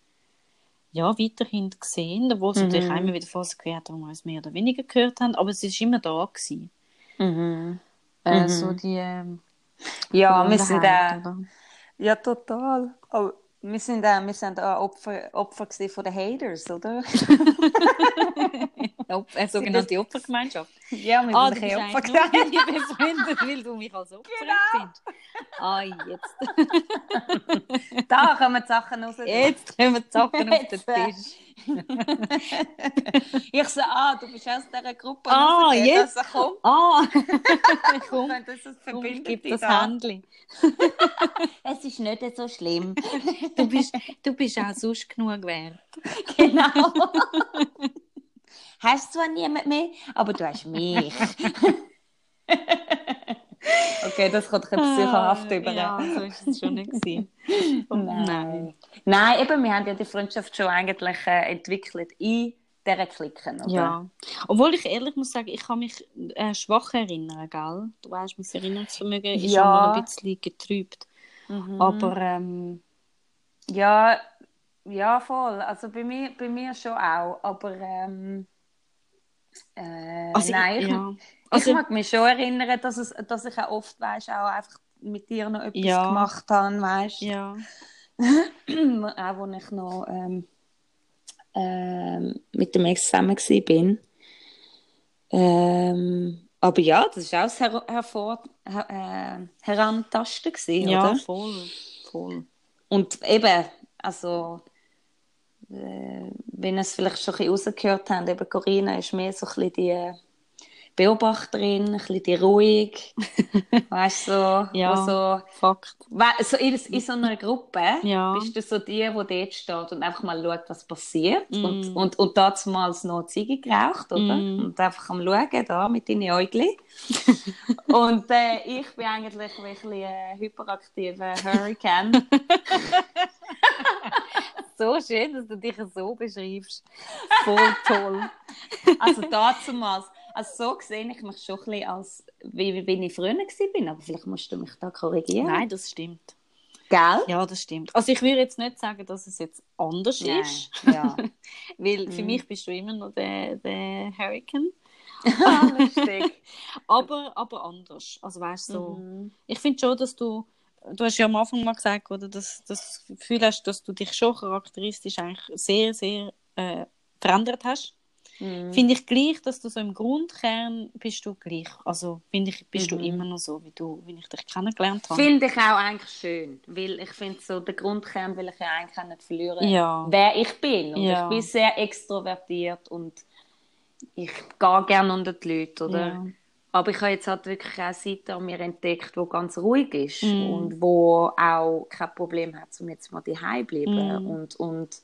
ja, weiterhin sehen, obwohl es Mhm. natürlich auch immer wieder Phasen hat, wo wir uns mehr oder weniger gehört haben, aber es ist immer da gewesen. Mhm. Äh, Mhm. so die ähm, Ja, wir sind Verbundenheit, da. Ja, total. Oh, wir sind da, wir sind da Opfer, Opfer gewesen von den Haters, oder? Eine sogenannte Opfergemeinschaft. Ja, wir Ah, sind du ein bist bisschen Opfer eigentlich nur mit befreundet, weil du mich als Opfer Genau. empfindest. Ah, jetzt. Da kommen die Sachen raus. Jetzt kommen die Sachen auf den äh, Tisch. Ich so, ah, du bist aus dieser Gruppe. Ah, rausgegangen. jetzt. Also, komm, Ah, komm, das ist komm, gib das da. Es ist nicht so schlimm. Du bist, du bist auch sonst genug wert. genau. Hast zwar niemand mehr, aber du hast mich. okay, das kommt ein bisschen psychohaft über. Ja, so ist es schon nicht. Nein. Nein, eben, wir haben ja die Freundschaft schon eigentlich äh, entwickelt in dieser Klicken, oder? Ja. Obwohl ich ehrlich muss sagen, ich kann mich äh, schwach erinnern, gell? Du weißt, mein Erinnerungsvermögen ist Ja. schon mal ein bisschen getrübt. Mhm. Aber ähm, Ja, ja, voll. Also bei mir, bei mir schon auch. Aber ähm, äh, also, nein, ich, ich, ja. ich Also, mag mich schon erinnern, dass, es, dass ich auch oft weißt, auch einfach mit dir noch etwas Ja. gemacht habe, weißt ja. auch wo ich noch ähm, ähm, mit dem Ex zusammen war. Ähm, aber ja, das war auch das Her hervor her äh, Herantasten, gewesen, ja, oder? voll. voll. Und eben, also, äh, wenn ihr es vielleicht schon ein bisschen rausgehört habt, eben Corinna ist mehr so ein bisschen die Beobachterin, ein bisschen die ruhig, weißt du, so, Ja. so, Fakt. so in, in so einer Gruppe Ja. bist du so die, die dort steht und einfach mal schaut, was passiert. Mm. Und, und, und damals noch Ziege geraucht, oder? Mm. Und einfach am Schauen, da, mit deinen Äugli. und äh, ich bin eigentlich ein hyperaktiver Hurricane. So schön, dass du dich so beschreibst. Voll toll. Also damals, also so sehe ich mich schon ein bisschen als, wie, wie, ich früher war, aber vielleicht musst du mich da korrigieren. Nein, das stimmt. Gell? Ja, das stimmt. Also ich würde jetzt nicht sagen, dass es jetzt anders Nein. ist. Ja. Weil für Mhm. mich bist du immer noch der, der Hurricane. Ah. Aber, aber anders. Also weißt du, so, Mhm. ich finde schon, dass du, du hast ja am Anfang mal gesagt, oder, dass dass du das Gefühl hast, dass du dich schon charakteristisch eigentlich sehr, sehr äh, verändert hast. Mhm. Finde ich gleich, dass du so im Grundkern bist du gleich. Also finde ich, bist Mhm. du immer noch so, wie du, wie ich dich kennengelernt habe. Finde ich auch eigentlich schön, weil ich finde so, den Grundkern will ich ja eigentlich auch nicht verlieren, Ja. wer ich bin. Und Ja. ich bin sehr extrovertiert und ich gehe gerne unter die Leute, oder? Ja. Aber ich habe jetzt halt wirklich auch eine Seite an mir entdeckt, die ganz ruhig ist Mm. und wo auch kein Problem hat, um jetzt mal daheim zu bleiben. Mm. Und, und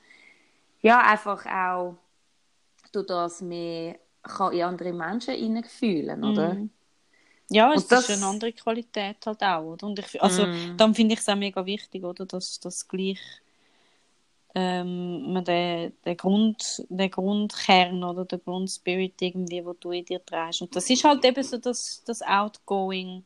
ja, einfach auch durch das mehr kann in andere Menschen hineinfühlen, oder? Mhm. Ja, es das- ist eine andere Qualität halt auch, oder? Und ich, also, Mm. dann finde ich es auch mega wichtig, oder? Dass das gleich ähm, den, den, Grund, den Grundkern oder den Grundspirit irgendwie, wo du in dir trägst. Und das ist halt eben so das, das Outgoing,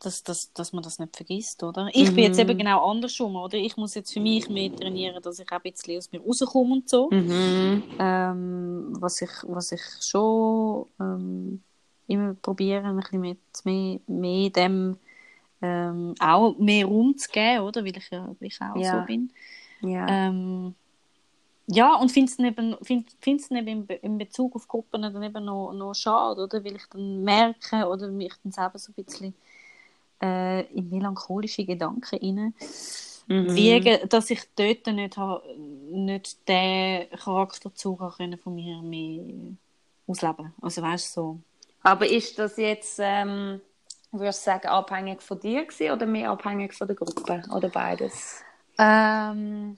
dass, dass, dass man das nicht vergisst, oder? Ich bin jetzt Mhm. eben genau andersrum, oder? Ich muss jetzt für mich mehr trainieren, dass ich auch ein bisschen aus mir rauskomme und so. Mhm. Ähm, was, ich, was ich schon ähm, immer probiere, ein bisschen mit, mehr, mehr dem ähm, auch mehr Raum zu geben, oder? Weil ich ja gleich auch Ja. so bin. Ja. Ähm, ja, und finde es eben, find, find's eben in, Be in Bezug auf Gruppen dann eben noch, noch schade, oder? Weil ich dann merke oder mich dann selber so ein bisschen äh, in melancholische Gedanken rein mhm. wiegen, dass ich dort nicht, ha, nicht den Charakterzug können von mir mehr ausleben Also weißt so. Aber ist das jetzt, ähm, würdest du sagen, abhängig von dir gewesen, oder mehr abhängig von der Gruppe? Oder beides? Ähm,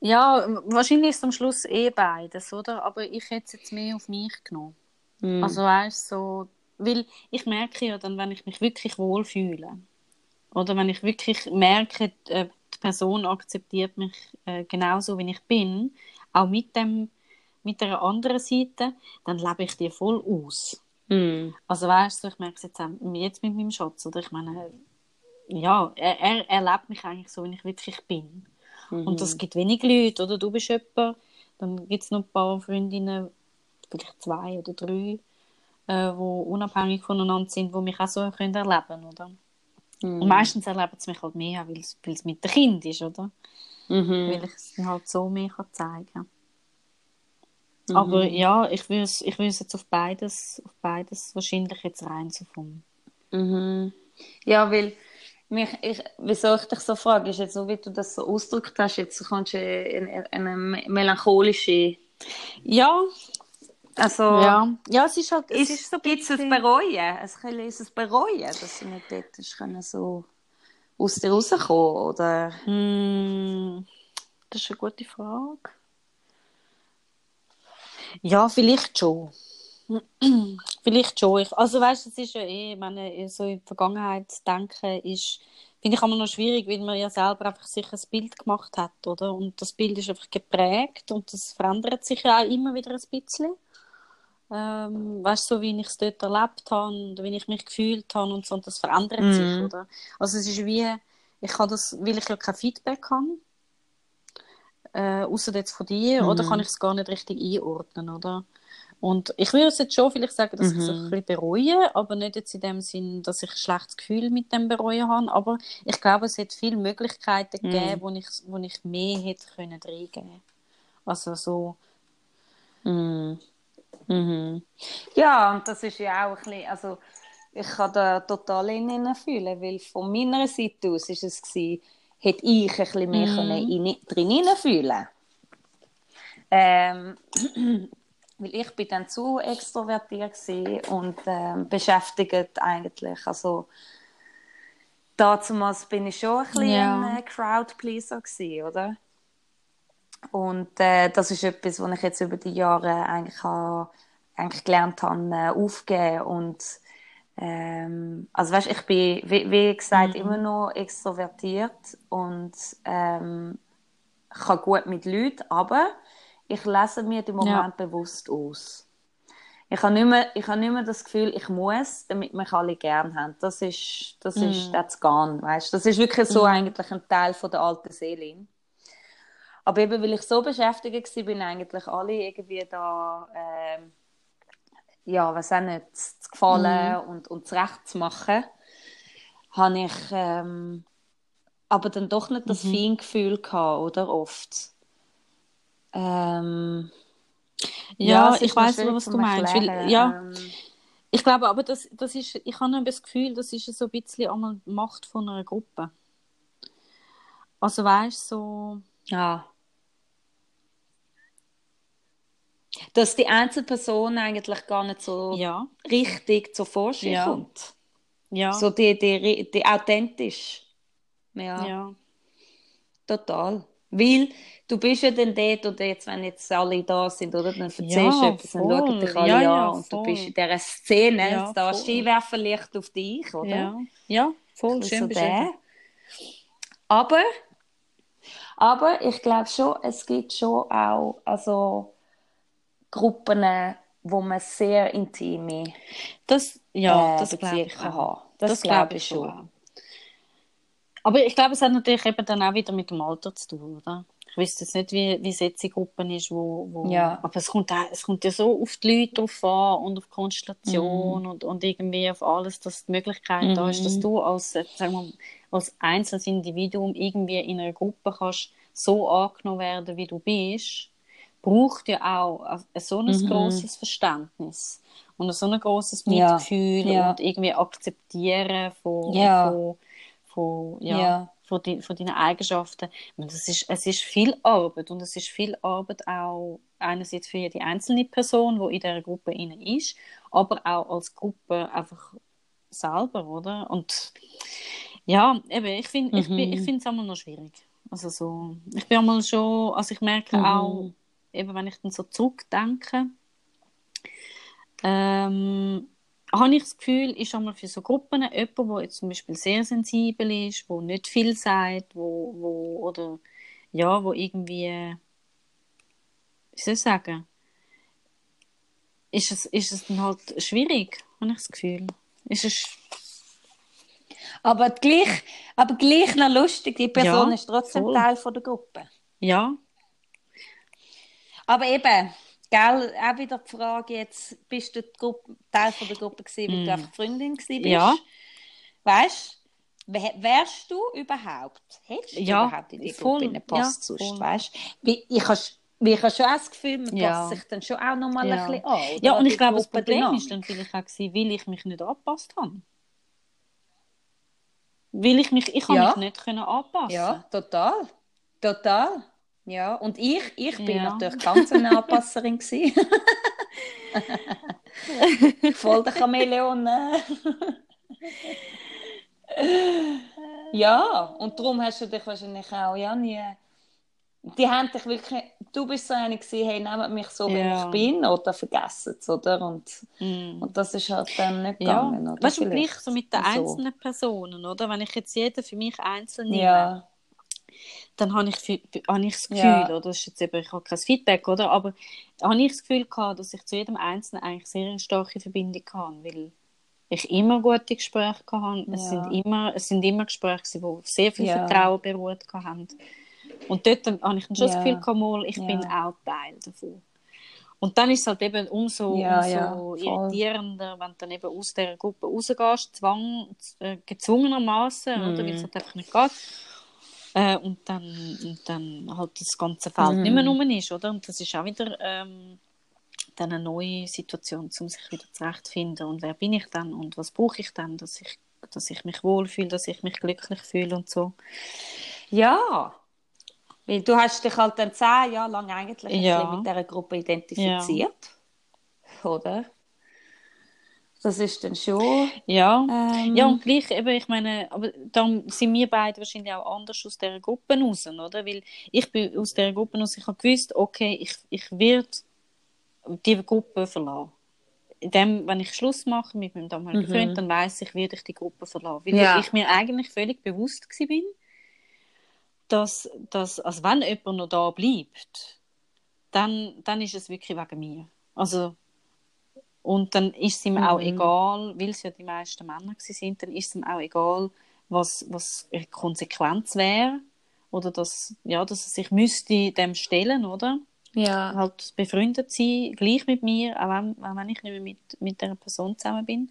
ja, wahrscheinlich ist es am Schluss eh beides, oder? Aber ich hätte es jetzt mehr auf mich genommen. Mm. Also weißt so, weil ich merke ja dann, wenn ich mich wirklich wohlfühle, oder wenn ich wirklich merke, äh, die Person akzeptiert mich äh, genauso, wie ich bin, auch mit dem mit der anderen Seite, dann lebe ich die voll aus. Mm. Also weißt du, ich merke es jetzt, jetzt mit meinem Schatz, oder ich meine, ja, er, er, er lebt mich eigentlich so, wie ich wirklich bin. Mhm. Und es gibt wenig Leute, oder du bist jemand, dann gibt es noch ein paar Freundinnen, vielleicht zwei oder drei, äh, die unabhängig voneinander sind, die mich auch so können erleben oder? Mhm. Und meistens erleben sie mich halt mehr, weil es mit dem Kind ist, oder? Mhm. Weil ich es halt so mehr kann zeigen kann. Mhm. Aber ja, ich würde ich jetzt auf beides, auf beides wahrscheinlich jetzt rein so vom. Mhm. Ja, weil mich, ich, wieso ich dich so frage, ist jetzt so, wie du das so ausgedrückt hast, jetzt kommst du in, in eine melancholische... Ja. Also, ja, ja es ist halt... Es ist, ist so Gibt es ein Bereuen? Ein ist es Bereuen, dass du nicht dort können so aus dir rauskommen, oder? Mm, das ist eine gute Frage. Ja, vielleicht schon. Vielleicht schon. Ich, also weißt, es ist ja eh, ich meine, so in die Vergangenheit denken, ist, finde ich immer noch schwierig, weil man ja selber einfach sich ein Bild gemacht hat, oder? Und das Bild ist einfach geprägt und das verändert sich ja auch immer wieder ein bisschen. Ähm, weißt du, so wie ich es dort erlebt habe und wie ich mich gefühlt habe und so, und das verändert mm. sich, mhm. oder? Also es ist wie, ich kann das, weil ich ja kein Feedback habe, äh, außer jetzt von dir, mm. oder kann ich es gar nicht richtig einordnen, oder? Und ich würde jetzt schon vielleicht sagen, dass mhm. ich es ein bisschen bereue, aber nicht jetzt in dem Sinn, dass ich ein schlechtes Gefühl mit dem bereuen habe. Aber ich glaube, es hat viele Möglichkeiten mhm. gegeben, wo ich, wo ich mehr hätte können reingeben Also so. Mhm. Mhm. Ja, und das ist ja auch ein bisschen, also ich kann da total innen fühlen, weil von meiner Seite aus ist es gewesen, hätte ich ein bisschen mehr mhm. können drin fühlen. Ähm, weil ich bin dann zu extrovertiert und ähm, beschäftigt eigentlich. Also damals bin ich schon ein bisschen ja. ein äh, Crowdpleaser gewesen, oder? Und äh, das ist etwas, was ich jetzt über die Jahre eigentlich, habe, eigentlich gelernt habe, äh, aufgeben und ähm, also weißt, ich bin, wie, wie gesagt, mhm. immer noch extrovertiert und ähm, kann gut mit Leuten, aber ich lese mir den Moment ja. bewusst aus. Ich habe, nicht mehr, ich habe nicht mehr das Gefühl, ich muss, damit mich alle gern haben. Das ist, das mm. ist, that's gone, weißt? Das ist wirklich so mm. eigentlich ein Teil von der alten Seele. Aber eben, weil ich so beschäftigt war, bin eigentlich alle irgendwie da, äh, ja, was auch nicht, zu gefallen mm. und, und zurecht zu machen, habe ich ähm, aber dann doch nicht das mhm. Feingefühl gehabt, oder? Oft. Ähm, ja, ja ich weiß, was du meinst. Weil, ja, ähm, ich glaube aber, das, das ist, ich habe das Gefühl, das ist so ein bisschen einmal die Macht von einer Gruppe. Also weißt du, so. Ja. Dass die Einzelperson eigentlich gar nicht so ja. richtig zur Vorstellung ja. kommt. Ja. So die, die, die authentisch. Ja. ja. Total. Weil du bist ja dann dort oder jetzt, wenn jetzt alle da sind, oder? Dann erzählst ja, du etwas, dann schauen dich alle ja, an und voll. du bist in dieser Szene, ja, da Skiwerferlicht auf dich, oder? Ja, ja voll, schön so beschrieben. Aber, aber ich glaube schon, es gibt schon auch also, Gruppen, wo man sehr intime das, ja, äh, das glaube ich haben. Das, das glaube ich schon. Aber ich glaube, es hat natürlich eben dann auch wieder mit dem Alter zu tun, oder? Ich wüsste jetzt nicht, wie, wie es jetzt in Gruppen ist, wo, wo ja. aber es kommt, auch, es kommt ja so auf die Leute drauf an und auf die Konstellation mhm. und, und irgendwie auf alles, dass die Möglichkeit mhm. da ist, dass mhm. du als, sagen wir, als einzelnes Individuum irgendwie in einer Gruppe kannst so angenommen werden, wie du bist, braucht ja auch so ein mhm. großes Verständnis und so ein großes Mitgefühl ja. Ja. und irgendwie akzeptieren von, ja. von, von, ja, Von, die, von deinen Eigenschaften. Das ist, es ist viel Arbeit und es ist viel Arbeit auch einerseits für die einzelne Person, die in dieser Gruppe ist, aber auch als Gruppe einfach selber, oder? Und ja, eben, ich finde mhm. ich, ich es einmal noch schwierig. Also so, ich bin einmal schon, also ich merke mhm. auch, eben wenn ich dann so zurückdenke, ähm, habe ich das Gefühl, ist einmal für so Gruppen jemand, der jetzt zum Beispiel sehr sensibel ist, wo nicht viel sagt, wo, wo oder ja, wo irgendwie, wie soll ich sagen, ist es, ist es dann halt schwierig, habe ich das Gefühl. Ist es aber gleich, aber gleich noch lustig, die Person ja, ist trotzdem voll. Teil von der Gruppe. Ja. Aber eben, gell, auch wieder die Frage jetzt, bist du Gruppe, Teil von der Gruppe gewesen, weil mm. du einfach Freundin gewesen bist? Ja. Weißt du, wärst du überhaupt, hättest du ja, überhaupt in die voll, Gruppe gepasst ja, sonst, weißt Wie, ich habe ich habe schon das Gefühl, man ja. passt sich dann schon auch noch mal ja. ein bisschen an. Ja, und ich glaube, das Problem war dann vielleicht auch gewesen, weil ich mich nicht angepasst habe. Weil ich mich, ich ja. mich nicht können anpassen. Ja, total. Total. Ja, und ich, ich bin ja. natürlich ganz eine Anpasserin Voll der Chamäleon. ja, und darum hast du dich wahrscheinlich auch ja nie die haben dich wirklich, du bist so eine gewesen, hey, nehmt mich so, wie ja. ich bin, oder vergessen es, oder? Und, mm. und das ist halt dann nicht ja. gegangen, oder? Weißt du, gleich so mit den einzelnen so. Personen, oder? Wenn ich jetzt jeden für mich einzeln nehme, ja. Dann habe ich, habe ich das Gefühl, ja. oder? Das ist jetzt eben, ich habe kein Feedback, oder? Aber habe ich das Gefühl gehabt, dass ich zu jedem Einzelnen eigentlich sehr eine starke Verbindung habe, weil ich immer gute Gespräche hatte. Es, sind immer, es sind immer Gespräche, die auf sehr viel Vertrauen beruht haben. Und dort habe ich dann schon ja. das Gefühl, gehabt, ich ja. bin auch Teil davon. Und dann ist es halt eben umso, ja, umso ja, irritierender, wenn du dann eben aus dieser Gruppe rausgehst, zwang, äh, gezwungenermaßen, mm. oder weil es halt einfach nicht geht. Äh, und, dann, und dann halt das ganze Feld mm. nicht mehr rum ist, oder? Und das ist auch wieder ähm, dann eine neue Situation, um sich wieder zurechtzufinden. Und wer bin ich dann und was brauche ich dann, dass ich, dass ich mich wohlfühle, dass ich mich glücklich fühle und so. Ja, weil du hast dich halt dann zehn Jahre lang eigentlich ja. mit dieser Gruppe identifiziert. Ja. Oder? Das ist dann schon. Ja, ähm, ja und gleich eben, ich meine, aber dann sind wir beide wahrscheinlich auch anders aus dieser Gruppe raus, oder? Weil ich bin aus dieser Gruppe raus, ich habe gewusst, okay, ich, ich werde die Gruppe verlassen. In dem, wenn ich Schluss mache mit meinem damaligen mhm. Freund, dann weiß ich, werde ich die Gruppe verlassen. Weil ja. ich mir eigentlich völlig bewusst war, dass, dass also wenn jemand noch da bleibt, dann, dann ist es wirklich wegen mir. Also, und dann ist es ihm mhm. auch egal, weil es ja die meisten Männer sind, dann ist es ihm auch egal, was, was eine Konsequenz wäre. Oder dass, ja, dass er sich müsste dem stellen, oder? Ja. Halt befreundet sein, gleich mit mir, auch wenn, auch wenn ich nicht mehr mit, mit dieser Person zusammen bin.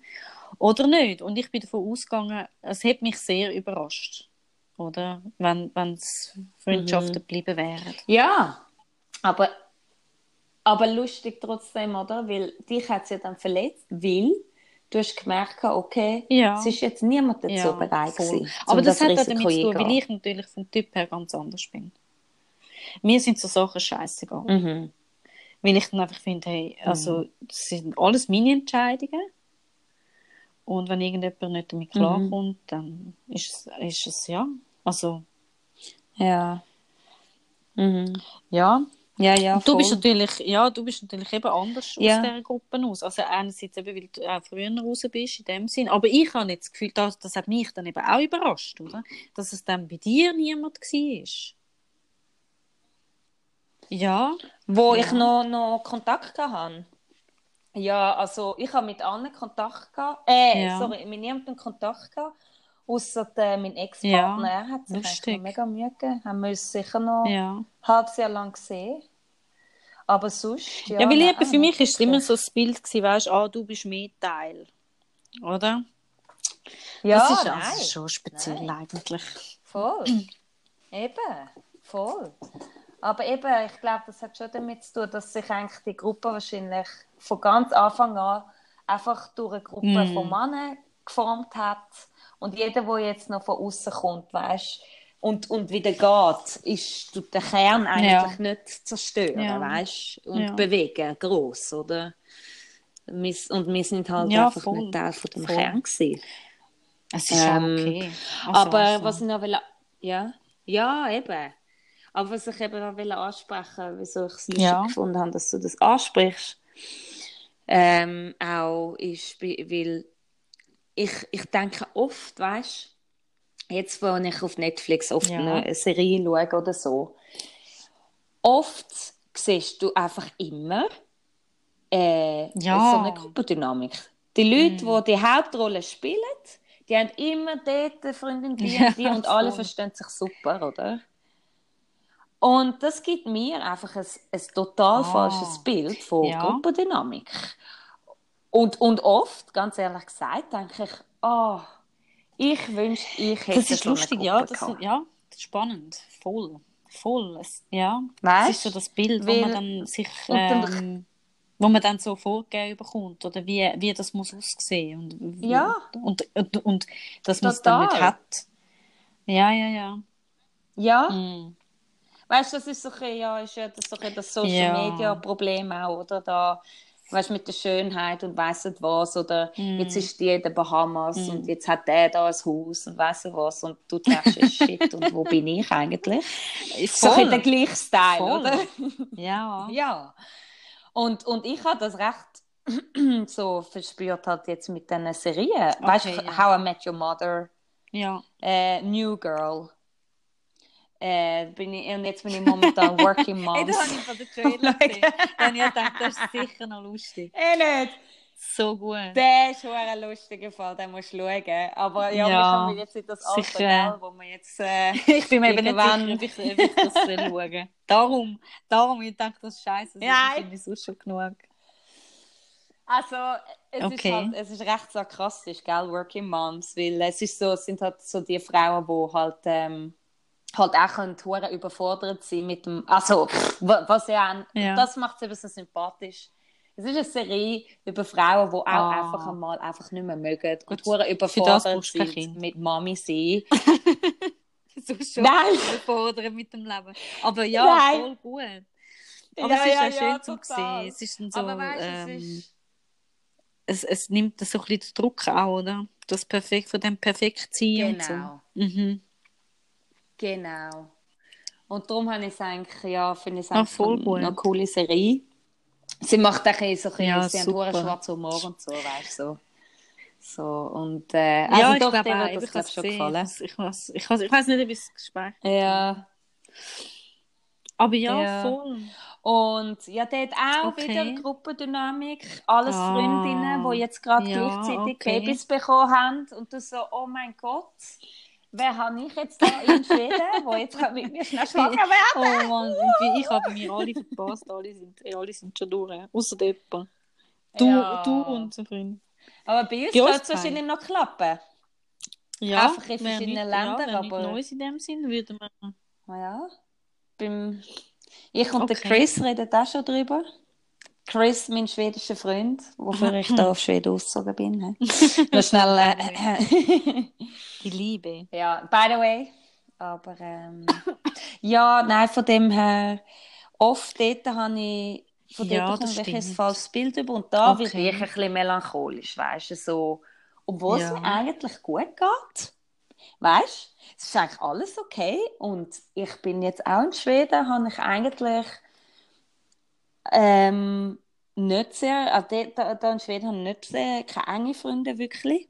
Oder nicht. Und ich bin davon ausgegangen, es hat mich sehr überrascht oder? Wenn es Freundschaften mhm. geblieben wären. Ja, aber, aber lustig trotzdem, oder? Weil dich hat es ja dann verletzt, weil du hast gemerkt, okay, ja. es ist jetzt niemand dazu ja, bereit gewesen, Aber das, das hat ja damit zu tun, weil ich natürlich vom Typ her ganz anders bin. Mir sind so Sachen scheißegal. Mhm. Weil ich dann einfach finde, hey, also, mhm. das sind alles meine Entscheidungen. Und wenn irgendjemand nicht damit klarkommt, mhm. dann ist, ist es ja. Also. Ja. Mhm. Ja. Ja, ja, du bist natürlich, ja, du bist natürlich eben anders ja. aus dieser Gruppe aus. Also einerseits eben, weil du auch früher raus bist, in dem Sinn. Aber ich habe jetzt das Gefühl, das, das hat mich dann eben auch überrascht, oder? Dass es dann bei dir niemand war. Ja. Wo ja. ich noch, noch Kontakt hatte. Ja, also ich habe mit allen Kontakt gehabt. Äh, ja. sorry, mit niemandem Kontakt gehabt. Außer äh, mein Ex-Partner, ja, hat sich mega Mühe gegeben. Haben wir uns sicher noch ja. ein halbes Jahr lang gesehen. Aber sonst, ja. Ja, weil nein, für mich war es immer so das Bild, gewesen, weißt ah, du bist mehr Teil. Oder? Ja, das ist nein. also schon speziell nein. eigentlich. Voll. Eben. voll. Aber eben, ich glaube, das hat schon damit zu tun, dass sich eigentlich die Gruppe wahrscheinlich von ganz Anfang an einfach durch eine Gruppe Mm. von Männern geformt hat. Und jeder, der jetzt noch von außen kommt, weißt und, und wieder geht, ist den Kern eigentlich nicht zerstören, Ja. weißt und Ja. bewegen, gross, oder? Und wir sind halt Ja, einfach voll. nicht Teil von dem Voll. Kern gewesen. Es ist Ähm, okay. Also, Aber also, was ich noch will, ja, ja, eben. Aber was ich eben noch will ansprechen, wieso ich es lustig Ja. gefunden habe, dass du das ansprichst, ähm, auch ist, weil ich, ich denke oft, weißt jetzt, wo ich auf Netflix oft Ja. eine Serie schaue oder so, oft siehst du einfach immer äh, Ja. so eine Gruppendynamik. Die Leute, die die Hauptrolle spielen, die haben immer dort Freundin, die Ja, und die und alle voll. verstehen sich super, oder? Und das gibt mir einfach ein, ein total Ah. falsches Bild von Ja. Gruppendynamik. Und, und oft, ganz ehrlich gesagt, denke ich, oh, ich wünschte, ich hätte das ist so lustig, ja. Das, gehabt. ja, das ist spannend. Voll. Voll. Es, ja. Weißt? Das ist so das Bild, wo Weil- man dann sich, und ähm, wo man dann so vorgegeben bekommt, oder wie, wie das muss aussehen und, wie- Ja. und, und, und dass man es dann nicht hat. Ja, ja, ja. Ja, Mm. weißt du, das ist so ein, ja, ist ja das, so ein das Social. Media Problem auch, oder? Da, weißt du, mit der Schönheit und weiss nicht was, oder Mm. jetzt ist die in den Bahamas und jetzt hat der da ein Haus und weiss nicht was und du denkst, shit, und wo bin ich eigentlich? So ein bisschen der gleiche Style, Voll. oder? Ja. Ja. Und, und ich habe das recht so verspürt halt jetzt mit diesen Serien. weißt du, Okay, ja. How I Met Your Mother, Ja. äh, New Girl. Äh, bin ich, und jetzt bin ich momentan Working Hey, Moms. da habe ich von der Trailer gesehen. Dann habe ich gedacht, das ist sicher noch lustig. Eh nicht. So gut. Der ist ein lustiger Fall, den musst du schauen. Aber ja, Ja, wir kommen jetzt in das Alter, wo wir jetzt... Äh, Ich bin mir eben nicht sicher, ob ich, ob ich das schauen Darum, darum, ich denke, das ist scheiße. Das Ja. finde ich sonst schon genug. Also, es, Okay. ist halt, es ist recht sarkastisch, gell, Working Moms, weil es ist so, es sind halt so die Frauen, die halt, ähm, halt auch können überfordert sein mit dem, also, was ja auch, Ja. das macht es eben so sympathisch. Es ist eine Serie über Frauen, die auch Ah. einfach einmal einfach nicht mehr mögen und Gut, überfordert sind mit Mami sein. Sonst schon Nein. überfordern mit dem Leben. Aber ja, Nein. voll gut. Aber Ja, es ist ja, ja schön ja, zu sehen. Es ist dann so, weißt ähm, es ist... es, es nimmt so ein bisschen den Druck auch, oder? Das perfekt von dem perfekt sein Genau. und so. Mhm. Genau. Und darum habe ich es eigentlich, ja, finde ich es eigentlich voll eine, gut. eine coole Serie. Sie macht auch ein bisschen, so ein bisschen Ja, sie super. hat schwarzen Humor und so, weißt du, so. So, und, äh, ja, also ich doch, glaube dir auch, wird das, ich glaub habe ich, schon gefallen. Ich weiß, ich, weiß, ich weiß nicht, ob ich es Gespräch Ja. Aber ja, Ja. voll. Und ja, dort auch Okay. wieder Gruppendynamik. Alles Ah, Freundinnen, die jetzt gerade ja, gleichzeitig okay. Babys bekommen haben. Und du so, oh mein Gott, wer habe ich jetzt da in Schweden, wo jetzt mit mir schnell schwanger werden? Oh Mann, ich habe mir alle verpasst. Alle sind, alle sind schon durch. Außer jemand. Du, Ja. du und so Freund. Aber bei uns wird es wahrscheinlich noch klappen. Ja, Einfach in verschiedenen nicht- Ländern, ja, aber- Neues in dem Sinn würde man. Ah Ja. Beim ich und der Okay. Chris reden da schon drüber. Chris, mein schwedischer Freund, wofür ich da auf Schweden ausgezogen bin. Nur schnell. Äh, Die Liebe. ja, by the way. Aber ähm, ja, nein, von dem her, oft dort habe ich von Ja, dort das ein falsches Bild über. Und da Okay. werde ich ein bisschen melancholisch, weißt du, so, obwohl es Ja. mir eigentlich gut geht. Weißt du, es ist eigentlich alles okay. Und ich bin jetzt auch in Schweden, habe ich eigentlich ähm, nicht sehr, also dort- da, da in Schweden habe ich nicht sehr, keine enge Freunde wirklich.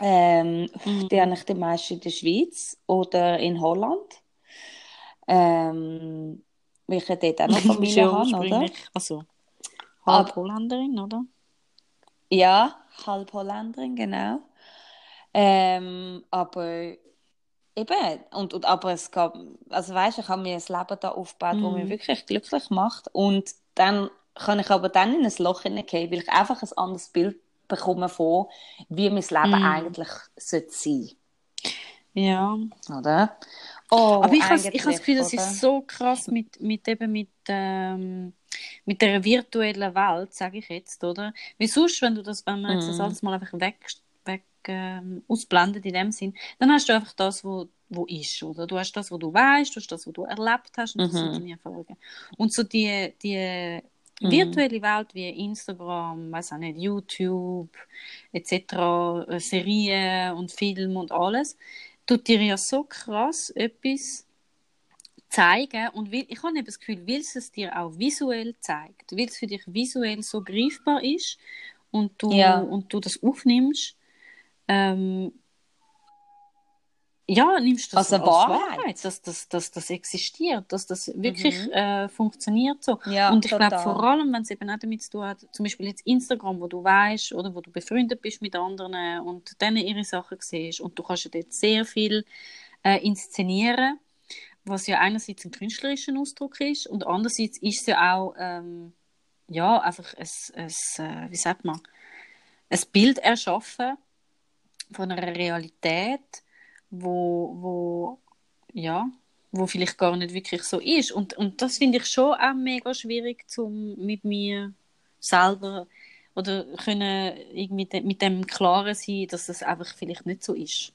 Ähm, Mhm. Die habe ich die meisten in der Schweiz oder in Holland. Ähm, ja dort auch noch Familie ja habe, oder? Also, halb Aber- Holländerin, oder? Ja, halb Holländerin, genau. Ähm, aber eben, und, und, aber es gab, also weißt, ich habe mir ein Leben da aufgebaut, das mich Mhm. wirklich glücklich macht. Und dann kann ich aber dann in ein Loch hineingehen, weil ich einfach ein anderes Bild bekomme von, wie mein Leben Mhm. eigentlich sollte sein Ja. oder? Oh, Aber ich habe ich das Gefühl, das ist so krass mit, mit eben mit, ähm, mit der virtuellen Welt, sage ich jetzt, oder? Wie sonst, wenn du das, wenn man jetzt das Mhm. alles mal einfach weg, weg ähm, ausblendet in dem Sinn, dann hast du einfach das, wo, wo ist, oder? Du hast das, wo du weißt, du hast das, wo du erlebt hast, und das sind Mhm. deine Erfolge. Und so die, die Mhm. virtuelle Welt wie Instagram, weiß auch nicht, YouTube etc., äh, Serien und Film und alles, tut dir ja so krass etwas zeigen und will, ich habe eben das Gefühl, weil es es dir auch visuell zeigt, weil es für dich visuell so greifbar ist und du, Ja. und du das aufnimmst, ähm, ja, nimmst du das Also als Wahrheit. Wahrheit, dass das, dass das existiert, dass das wirklich Mhm. äh, funktioniert so. Ja, und ich glaube vor allem, wenn es eben auch damit zu tun hat, zum Beispiel jetzt Instagram, wo du weißt oder wo du befreundet bist mit anderen und denen ihre Sachen siehst und du kannst ja dort sehr viel äh, inszenieren, was ja einerseits ein künstlerischer Ausdruck ist und andererseits ist es ja auch ähm, ja einfach ein, ein äh, wie sagt man ein Bild erschaffen von einer Realität, wo, wo ja wo vielleicht gar nicht wirklich so ist und, und das finde ich schon auch mega schwierig zum mit mir selber oder können irgendwie de, mit dem klaren sein, dass das einfach vielleicht nicht so ist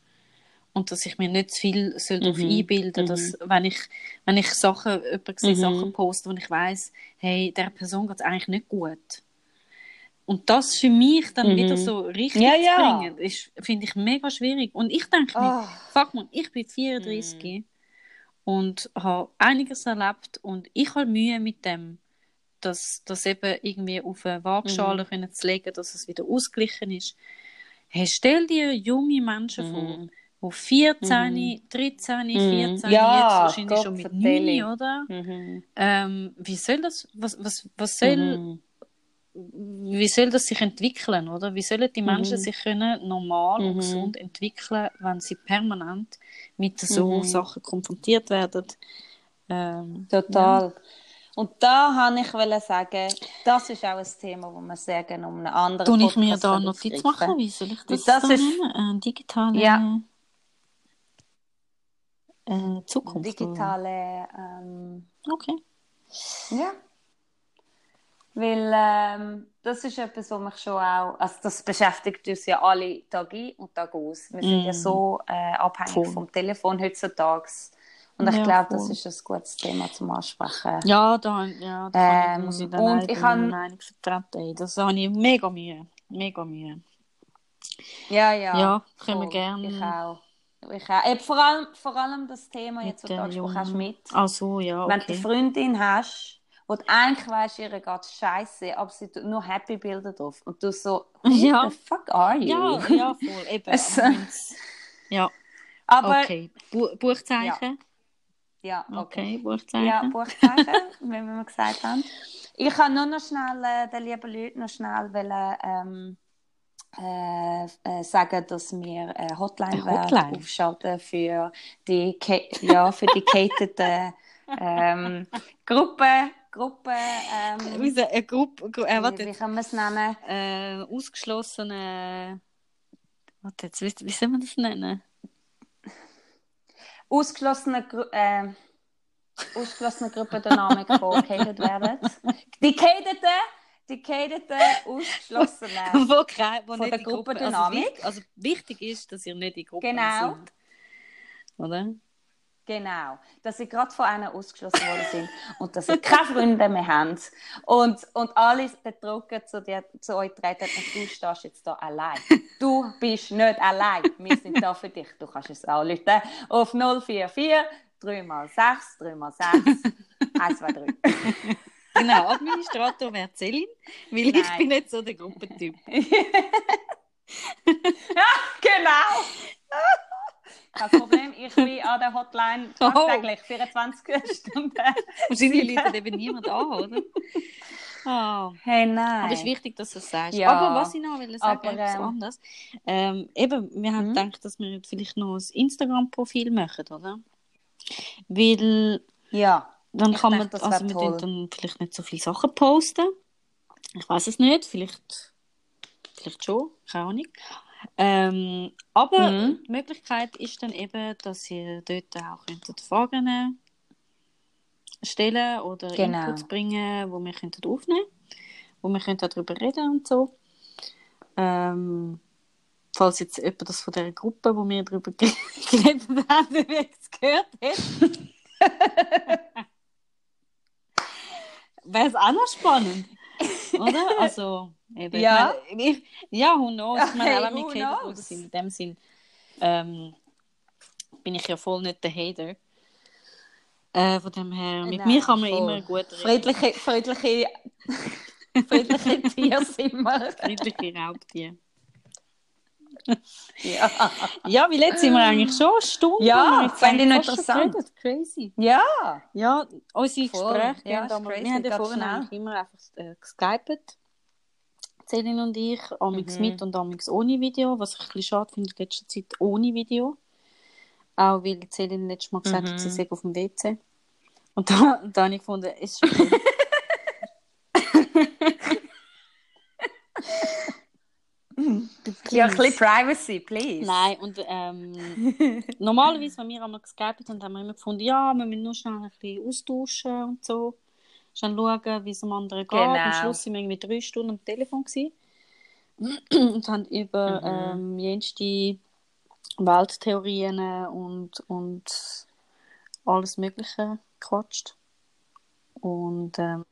und dass ich mir nicht zu viel soll darauf Mhm. einbilden, Mhm. dass wenn ich wenn ich Sachen jemand Mhm. Sachen poste, wo ich weiß, hey der Person geht es eigentlich nicht gut und das für mich dann Mhm. wieder so richtig Ja, zu ja. bringen, ist finde ich mega schwierig und ich denke mir, Ah. fuck man, ich bin 34 und habe einiges erlebt und ich habe Mühe mit dem, dass das eben irgendwie auf eine Waagschale Mhm. können zu legen, dass es wieder ausgeglichen ist. Hey, stell dir junge Menschen vor, Mhm. die 14, 13, Mhm. 14, Ja, jetzt wahrscheinlich Gott schon mit vertelle. 9, oder? Mhm. Ähm, wie soll das, was, was, was soll, Mhm. Wie soll das sich entwickeln, oder? Wie sollen die Menschen Mhm. sich können normal und Mhm. gesund entwickeln, wenn sie permanent mit so Mhm. Sachen konfrontiert werden? Ähm, Total. Und da habe ich wollte sagen, das ist auch ein Thema, wo man sehr gerne um einen anderen Tue ich mir da Notiz machen? Wie soll ich das, Das da ist- nennen? Äh, digitale Ja. äh, Zukunft. Digitale, ähm? Okay. ja. Weil ähm, das ist etwas, was mich schon auch, also das beschäftigt uns ja alle Tag ein und Tag aus. Wir sind ja Mm. so äh, abhängig Voll. vom Telefon heutzutage. Und ich Ja, glaube, das voll. ist ein gutes Thema zum Ansprechen. Ja, da, ja, da Ähm, muss ich dann und ich meine kann- Meinung vertreten. Das habe ich mega Mühe. Mega Mühe. Ja, ja. Ja, können wir voll. gerne. Ich auch. Ich auch. Eben, vor, allem, vor allem das Thema jetzt, was du den angesprochen hast, mit. Ach so, ja, Wenn du eine okay. Freundin hast, wo du eigentlich weißt, ihr geht scheiße, aber sie tut nur Happy Bilder drauf. Und du so, who Ja. the fuck are you? Ja, ja, voll. Eben. Wenn's- ja, Aber, okay. Bu Buchzeichen. ja, Okay, okay. Buchzeichen. Ja, Buchzeichen, wie wir gesagt haben. Ich kann nur noch schnell äh, den lieben Leuten noch schnell wollen, ähm, äh, äh, sagen, dass wir eine Hotline, Eine Hotline? aufschalten für die, ja, für die cateten ähm, Gruppen, Gruppen, ähm, Wie so eine Gruppe, Gru äh, wie, warte, wie kann man es nennen? äh, ausgeschlossene. Warte, jetzt, wie, wie soll man das nennen? Ausgeschlossene, äh, ausgeschlossene Gruppendynamik, die gecatet werden. Die cateten, die cateten, ausgeschlossenen. wo wo Von der die Gruppe, also, also wichtig ist, dass ihr nicht die Gruppe Genau. sind. Oder? Genau, dass sie gerade von einer ausgeschlossen worden sind und dass sie keine Freunde mehr haben. Und, und alle betrunken zu, dir, zu euch treten und du stehst jetzt da allein. Du bist nicht allein. Wir sind da für dich. Du kannst es anrufen auf 044 3 x 6 3 x 6 1, 2, 3. Genau, Administrator wäre Celine, weil ich Nein. bin nicht so der Gruppentyp. genau. Kein Problem, ich bin an der Hotline Oh. tagtäglich 24 Stunden. Wahrscheinlich läutet eben niemand an, oder? Ah. Hey, nein. Aber es ist wichtig, dass du es sagst. Ja. Aber was ich noch will sagen, Aber, etwas ähm, anderes. Ähm, eben, wir haben Mhm. gedacht, dass wir jetzt vielleicht noch ein Instagram-Profil machen, oder? Weil Ja. dann kann denke, man, das also wir toll. dann vielleicht nicht so viele Sachen posten. Ich weiß es nicht, vielleicht, vielleicht schon, keine Ahnung. Ähm, aber Mhm. die Möglichkeit ist dann eben, dass ihr dort auch könntet Fragen stellen oder Genau. Inputs bringen, wo wir könnten aufnehmen, wo wir könnten darüber reden und so. Ähm, falls jetzt jemand das von der Gruppe, wo wir darüber geredet haben, gehört hat. Wäre es auch noch spannend, oder? Also, eben, Ja. Ich meine, ich, ja, who knows? Ich meine, auch wenn wir Hater sind, in dem Sinn ähm, bin ich ja voll nicht der Hater. Äh, von dem her, mit Nein, mir kann man voll. immer gut reden. Friedliche, friedliche, friedliche Tiere sind wir. Friedliche Raubtiere. Ja. Ja, wie letztes sind wir eigentlich schon eine Stunde. Ja, jetzt fände ich interessant. geredet. Crazy. ja. Ja, unsere Voll. Gespräche Ja, gehen crazy, wir haben ja vorhin eigentlich immer einfach äh, geskypet. Celine und ich, amix Mhm. mit und amix ohne Video, was ich ein bisschen schade finde in letzter Zeit ohne Video. Auch weil Celine letztes Mal gesagt Mhm. hat, sie sei auf dem WC. Und da, da habe ich gefunden, ist okay. Ja, ein bisschen Privacy, please. Nein, und ähm, normalerweise, wenn wir einmal geskypt haben, haben wir immer gefunden, ja, wir müssen nur schnell ein bisschen austauschen und so. Schnell schauen, wie es dem anderen geht. Genau. Am Schluss waren wir irgendwie drei Stunden am Telefon gewesen. und haben über Mhm. ähm, jenste Welttheorien und, und alles Mögliche gequatscht. Und ähm,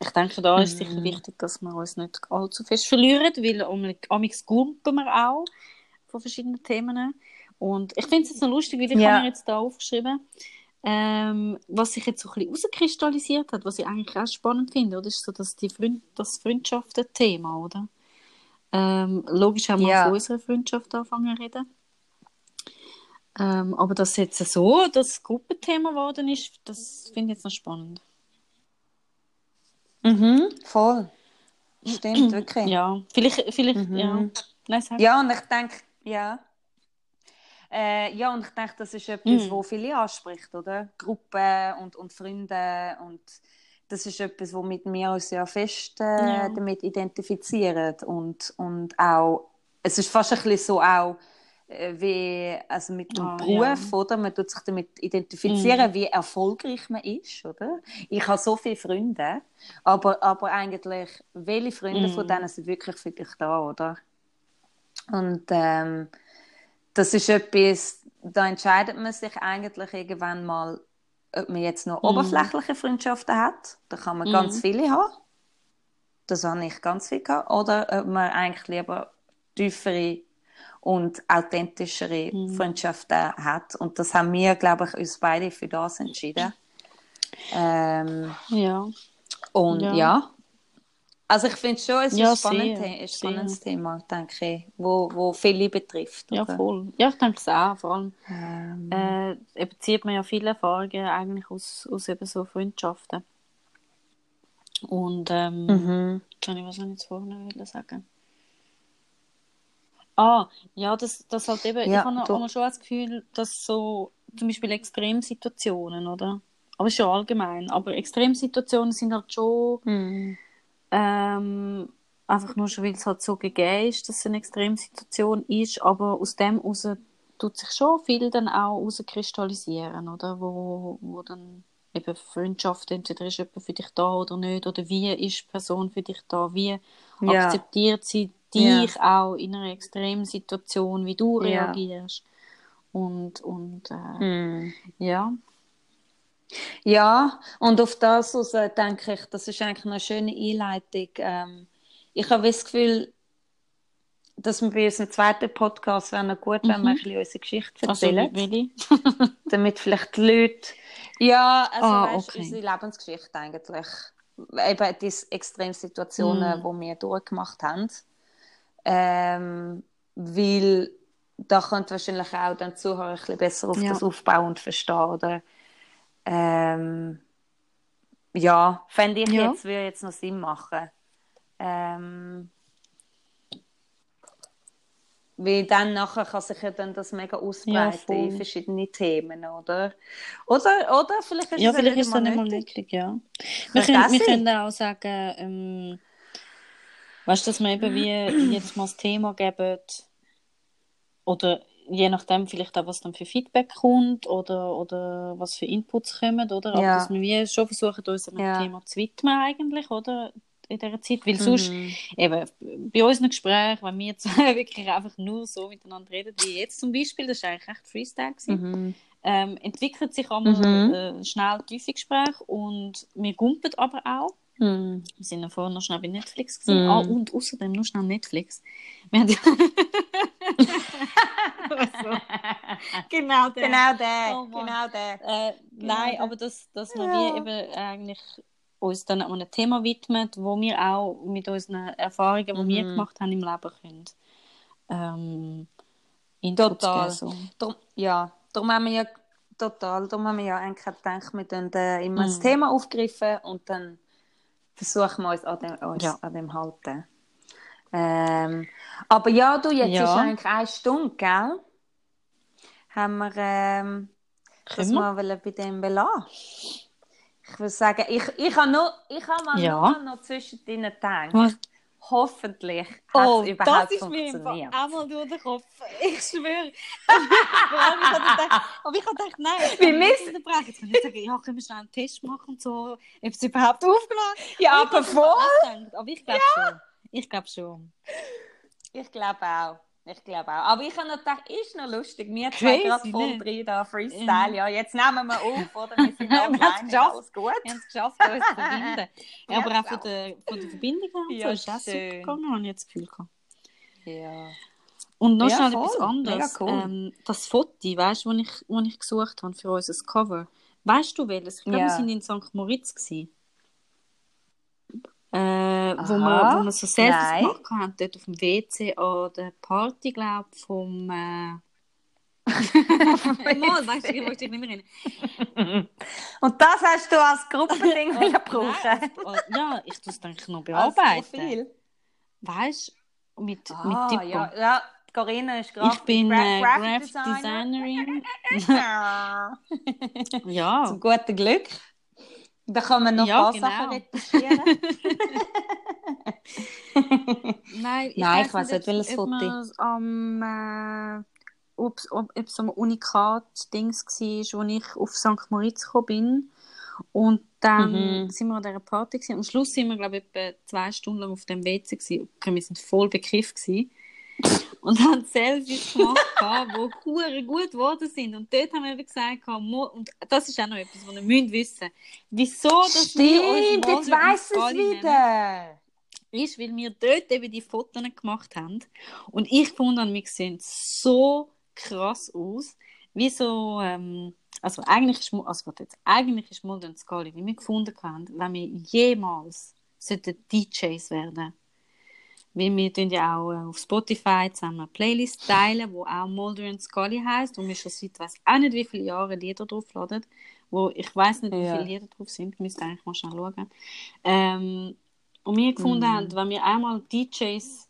ich denke, da ist sicher Mhm. wichtig, dass wir uns nicht allzu fest verlieren, weil amigs gumpen wir auch von verschiedenen Themen. Und ich finde es jetzt noch lustig, weil ich Ja. habe mir jetzt da aufgeschrieben, ähm, was sich jetzt so ein bisschen herauskristallisiert hat, was ich eigentlich auch spannend finde, oder? ist so dass die Freund das Freundschaften-Thema, oder? Ähm, logisch haben wir Ja. von unserer Freundschaft angefangen zu reden. Ähm, aber dass jetzt so das Gruppenthema geworden ist, das finde ich jetzt noch spannend. Mhm, voll. Stimmt, wirklich. Ja, vielleicht, vielleicht, Mhm. ja. Nein. Ja, und ich denke, ja. Äh, ja, und ich denke, das ist etwas, Mhm. wo viele anspricht, oder? Gruppen und, und Freunde und das ist etwas, womit wir uns ja fest äh, Ja. damit identifizieren und, und auch, es ist fast ein bisschen so auch wie also mit dem Ah, Beruf, ja. oder? Man tut sich damit identifizieren, Mhm. wie erfolgreich man ist, oder? Ich habe so viele Freunde, aber, aber eigentlich, welche Freunde Mhm. von denen sind wirklich für dich da, oder? Und ähm, das ist etwas, da entscheidet man sich eigentlich irgendwann mal, ob man jetzt noch Mhm. oberflächliche Freundschaften hat. Da kann man Mhm. ganz viele haben. Das habe ich ganz viel gehabt. Oder ob man eigentlich lieber tiefere und authentischere Mhm. Freundschaften hat. Und das haben wir, glaube ich, uns beide für das entschieden. Ähm, Ja. und Ja. ja. Also ich finde schon, es ist Ja, ein, spannend, sehr, ein spannendes sehr. Thema, denke ich, wo, wo viele betrifft. ja, oder? voll. Ja, ich denke es auch. Vor allem Ähm, äh, eben zieht man ja viele Erfahrungen eigentlich aus, aus eben so Freundschaften. Und ähm, mhm. Habe ich was ich jetzt will sagen. Ah, ja, das, das halt eben, ich Ja, habe du- aber schon das Gefühl, dass so zum Beispiel Extremsituationen, oder? Aber schon allgemein. Aber Extremsituationen sind halt schon Mhm. ähm, einfach nur schon, weil es halt so gegeben ist, dass es eine Extremsituation ist. Aber aus dem heraus tut sich schon viel dann auch herauskristallisieren, oder? Wo, wo dann eben Freundschaft, entweder ist jemand für dich da oder nicht, oder wie ist die Person für dich da, wie Ja. akzeptiert sie Ja. dich auch in einer Extremsituation, wie du Ja. reagierst. Und, und äh, Mhm. ja. Ja, und auf das aus, äh, denke ich, das ist eigentlich eine schöne Einleitung. Ähm, ich habe das Gefühl, dass wir bei unserem zweiten Podcast wäre noch gut, wenn wir ein bisschen unsere Geschichte Mhm. Also, erzählen, Willi? damit vielleicht die Leute... Ja, also Ah, weißt, okay. unsere Lebensgeschichte eigentlich. Eben diese Extremsituationen, Mm. die wir durchgemacht haben. Ähm, weil da könnte wahrscheinlich auch dann Zuhörer ein bisschen besser auf Ja. das aufbauen und verstehen, oder? Ähm, ja, fände ich Ja. jetzt, würde jetzt noch Sinn machen. Ähm, weil dann nachher kann sich ja dann das mega ausbreiten voll. in verschiedene Themen, oder? Oder, oder vielleicht ist Ja, es vielleicht ist es dann nicht nötig. nötig, ja. Wir können, wir können auch sagen, ähm, weißt du, dass wir eben wie jedes Mal das Thema geben, oder je nachdem vielleicht auch, was dann für Feedback kommt oder, oder was für Inputs kommen, oder? Aber Ja. dass wir schon versuchen, uns einem Ja. Thema zu widmen eigentlich, oder? In dieser Zeit, weil sonst eben bei unseren Gesprächen, wenn wir zwei wirklich einfach nur so miteinander reden, wie jetzt zum Beispiel, das war eigentlich echt Freestyle, gewesen, Mhm. ähm, entwickelt sich einmal Mhm. äh, schnell tiefe Gespräche und wir gumpen aber auch. Mhm. Wir sind ja vorher noch schnell bei Netflix gesehen. Mhm. Ah, und außerdem noch schnell Netflix. Wir haben also, genau der. Genau der, Oh genau der. Äh, nein, der. aber dass, dass wir Ja. wie eben eigentlich uns dann an einem Thema widmen, wo wir auch mit unseren Erfahrungen, die wir Mhm. gemacht haben im Leben, können. Ähm, Inputs Total. so. Darum, ja, darum haben wir ja total, darum haben wir ja eigentlich gedacht, wir dann äh, immer das Mhm. Thema aufgreifen und dann versuchen wir uns an dem, uns Ja. an dem halten. Ähm, aber ja, du, jetzt Ja. ist eigentlich eine Stunde, gell? Haben wir ähm, das mal bei dem belassen. Ich würde sagen, ich, ich habe noch, ich habe mal Ja. noch zwischen deinen gedacht. Was? Hoffentlich hat Oh, es überhaupt das ist mir funktioniert. einmal durch den Kopf. Ich schwöre. Aber ich habe gedacht, nein, ich kann nicht unterbrechen. Jetzt kann ich sagen, ja, können wir schnell einen Test machen und so, ob es überhaupt aufgeladen Ja, aber voll. Aber ich glaube schon. Ich glaube schon. Ich glaube auch. Ich glaube auch. Aber ich habe noch gedacht, ist noch lustig. Wir zwei gerade voll drin da, Freestyle. Ja, jetzt nehmen wir auf, oder? Wir sind Wir haben es online, alles gut. Wir haben es geschafft, uns zu verbinden. Ja, aber auch von genau. der, von der Verbindung her Ja, so ist das super gegangen, habe ich jetzt das Gefühl gehabt. Ja. Und noch Ja, schnell voll. etwas anderes. Cool. Ähm, das Foto, weißt du, das ich, wo ich gesucht habe für unser Cover. Weißt du welches? Ich glaube, Ja. wir sind in St. Moritz. Gewesen. Äh, wo, Aha. wir, wo wir so Selfies Nein. gemacht haben, dort auf dem WC an der Party, glaube ich, vom. Äh... Mal, weißt du, ich wollte dich nicht mehr erinnern. Und das hast du als Gruppending wollen nein, brauchen. als- ja, ich tue es dann noch bearbeiten. Weißt du, mit, Ah, mit Typo. ja, ja, Corinna ist Ich Graf bin Gra äh, Designer. Designerin. ja. Zum guten Glück. Da kann man noch Ja, ein paar Sachen genau. retuschieren. Nein, ich weiss nicht, welches Foto. Am, äh, ob es ob, ein Unikat-Dings war, wo ich auf St. Moritz gekommen bin. Und dann Mhm. sind wir an dieser Party. Gewesen. Am Schluss sind wir, glaube ich, etwa zwei Stunden lang auf dem WC. Gewesen. Okay, wir sind voll bekifft. Gewesen. Und haben Selfies gemacht, die hure gut geworden sind. Und dort haben wir eben gesagt, und das ist auch noch etwas, was ihr müsst wissen Wieso, dass wir uns Stimmt, jetzt weiss es wieder. ist, weil wir dort eben die Fotos gemacht haben. Und ich fand, wir sehen so krass aus. Wie so, ähm, also eigentlich ist, also warte jetzt, eigentlich ist Mulder und Scully, wie wir gefunden haben, wenn wir jemals sollten DJs werden. Weil wir tun ja auch äh, auf Spotify zusammen eine Playlist teilen, wo auch Mulder und Scully heisst, wo wir schon seit weiss auch nicht wie viele Jahren Lieder draufladen, wo ich weiß nicht, wie Ja. viele Lieder drauf sind, müsste eigentlich mal schnell schauen. Ähm, und wir gefunden Mhm. haben, wenn wir einmal DJs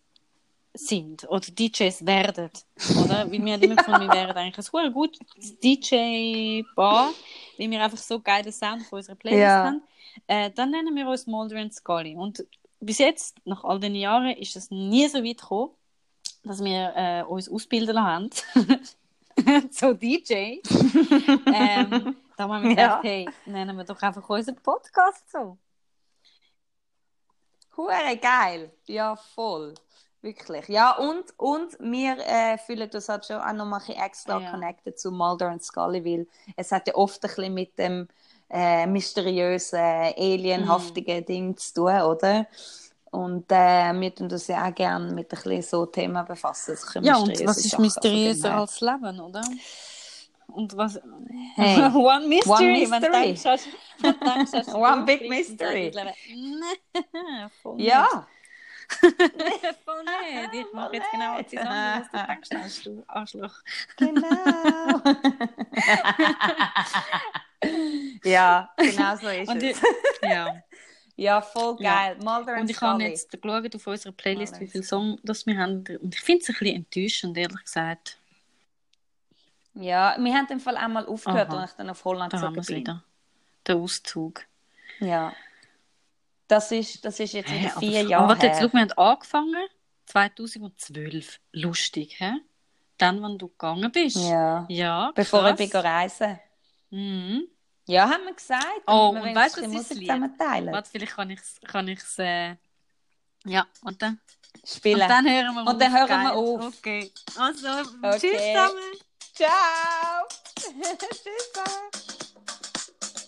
sind oder DJs werden, oder? Weil wir haben immer gefunden, wir wären eigentlich ein gutes DJ-Bar, weil wir einfach so geilen Sound auf unserer Playlist Ja. haben. Äh, dann nennen wir uns Mulder und Scully. Und bis jetzt, nach all den Jahren, ist es nie so weit gekommen, dass wir äh, uns ausbilden haben. so DJ. ähm, da haben wir gedacht, Ja. hey, nennen wir doch einfach unseren Podcast so. Hure geil. Ja, voll. Wirklich. Ja, und, und wir äh, fühlen uns halt schon auch noch mal extra Ja. connected zu Mulder und Scully, weil es hat ja oft ein bisschen mit dem äh, mysteriösen, alienhaftigen Ding zu tun, oder? Und äh, wir tun uns ja auch gerne mit ein bisschen so Themen befassen. Ja, und was ist mysteriöser als Leben, oder? Und was. Hey, One Mystery. One Wenn mystery. denkst, hast- wenn du denkst, hast du One big mystery. voll. Ja. Voll nicht. Ich mache jetzt genau etwas anderes, was du denkst, hast du Arschloch. genau. Ja, genau so ist Und ich, es. ja. Ja, voll Ja. geil. Mulder Und ich habe jetzt geschaut auf unserer Playlist, Mal wie viele Songs das wir haben. Und ich finde es ein bisschen enttäuschend, ehrlich gesagt. Ja, wir haben den Fall einmal aufgehört, Aha. als ich dann auf Holland Da haben bin. wieder. Der Auszug. Ja. Das ist, das ist jetzt wieder aber- vier aber Jahre warte, jetzt, schau, wir haben angefangen 2012. Lustig, hä? dann, wenn du gegangen bist. Ja. Ja, Bevor krass. ich bin reisen. Mhm. Ja, haben wir gesagt. Oh, wir und weißt du, was ist das Lied? Warte, vielleicht kann ich es... Kann ich's, äh... Ja, und dann... Spielen. Und dann hören wir Und dann auf. hören wir auf. Okay. Also, Okay. tschüss zusammen. Ciao. Tschüss zusammen.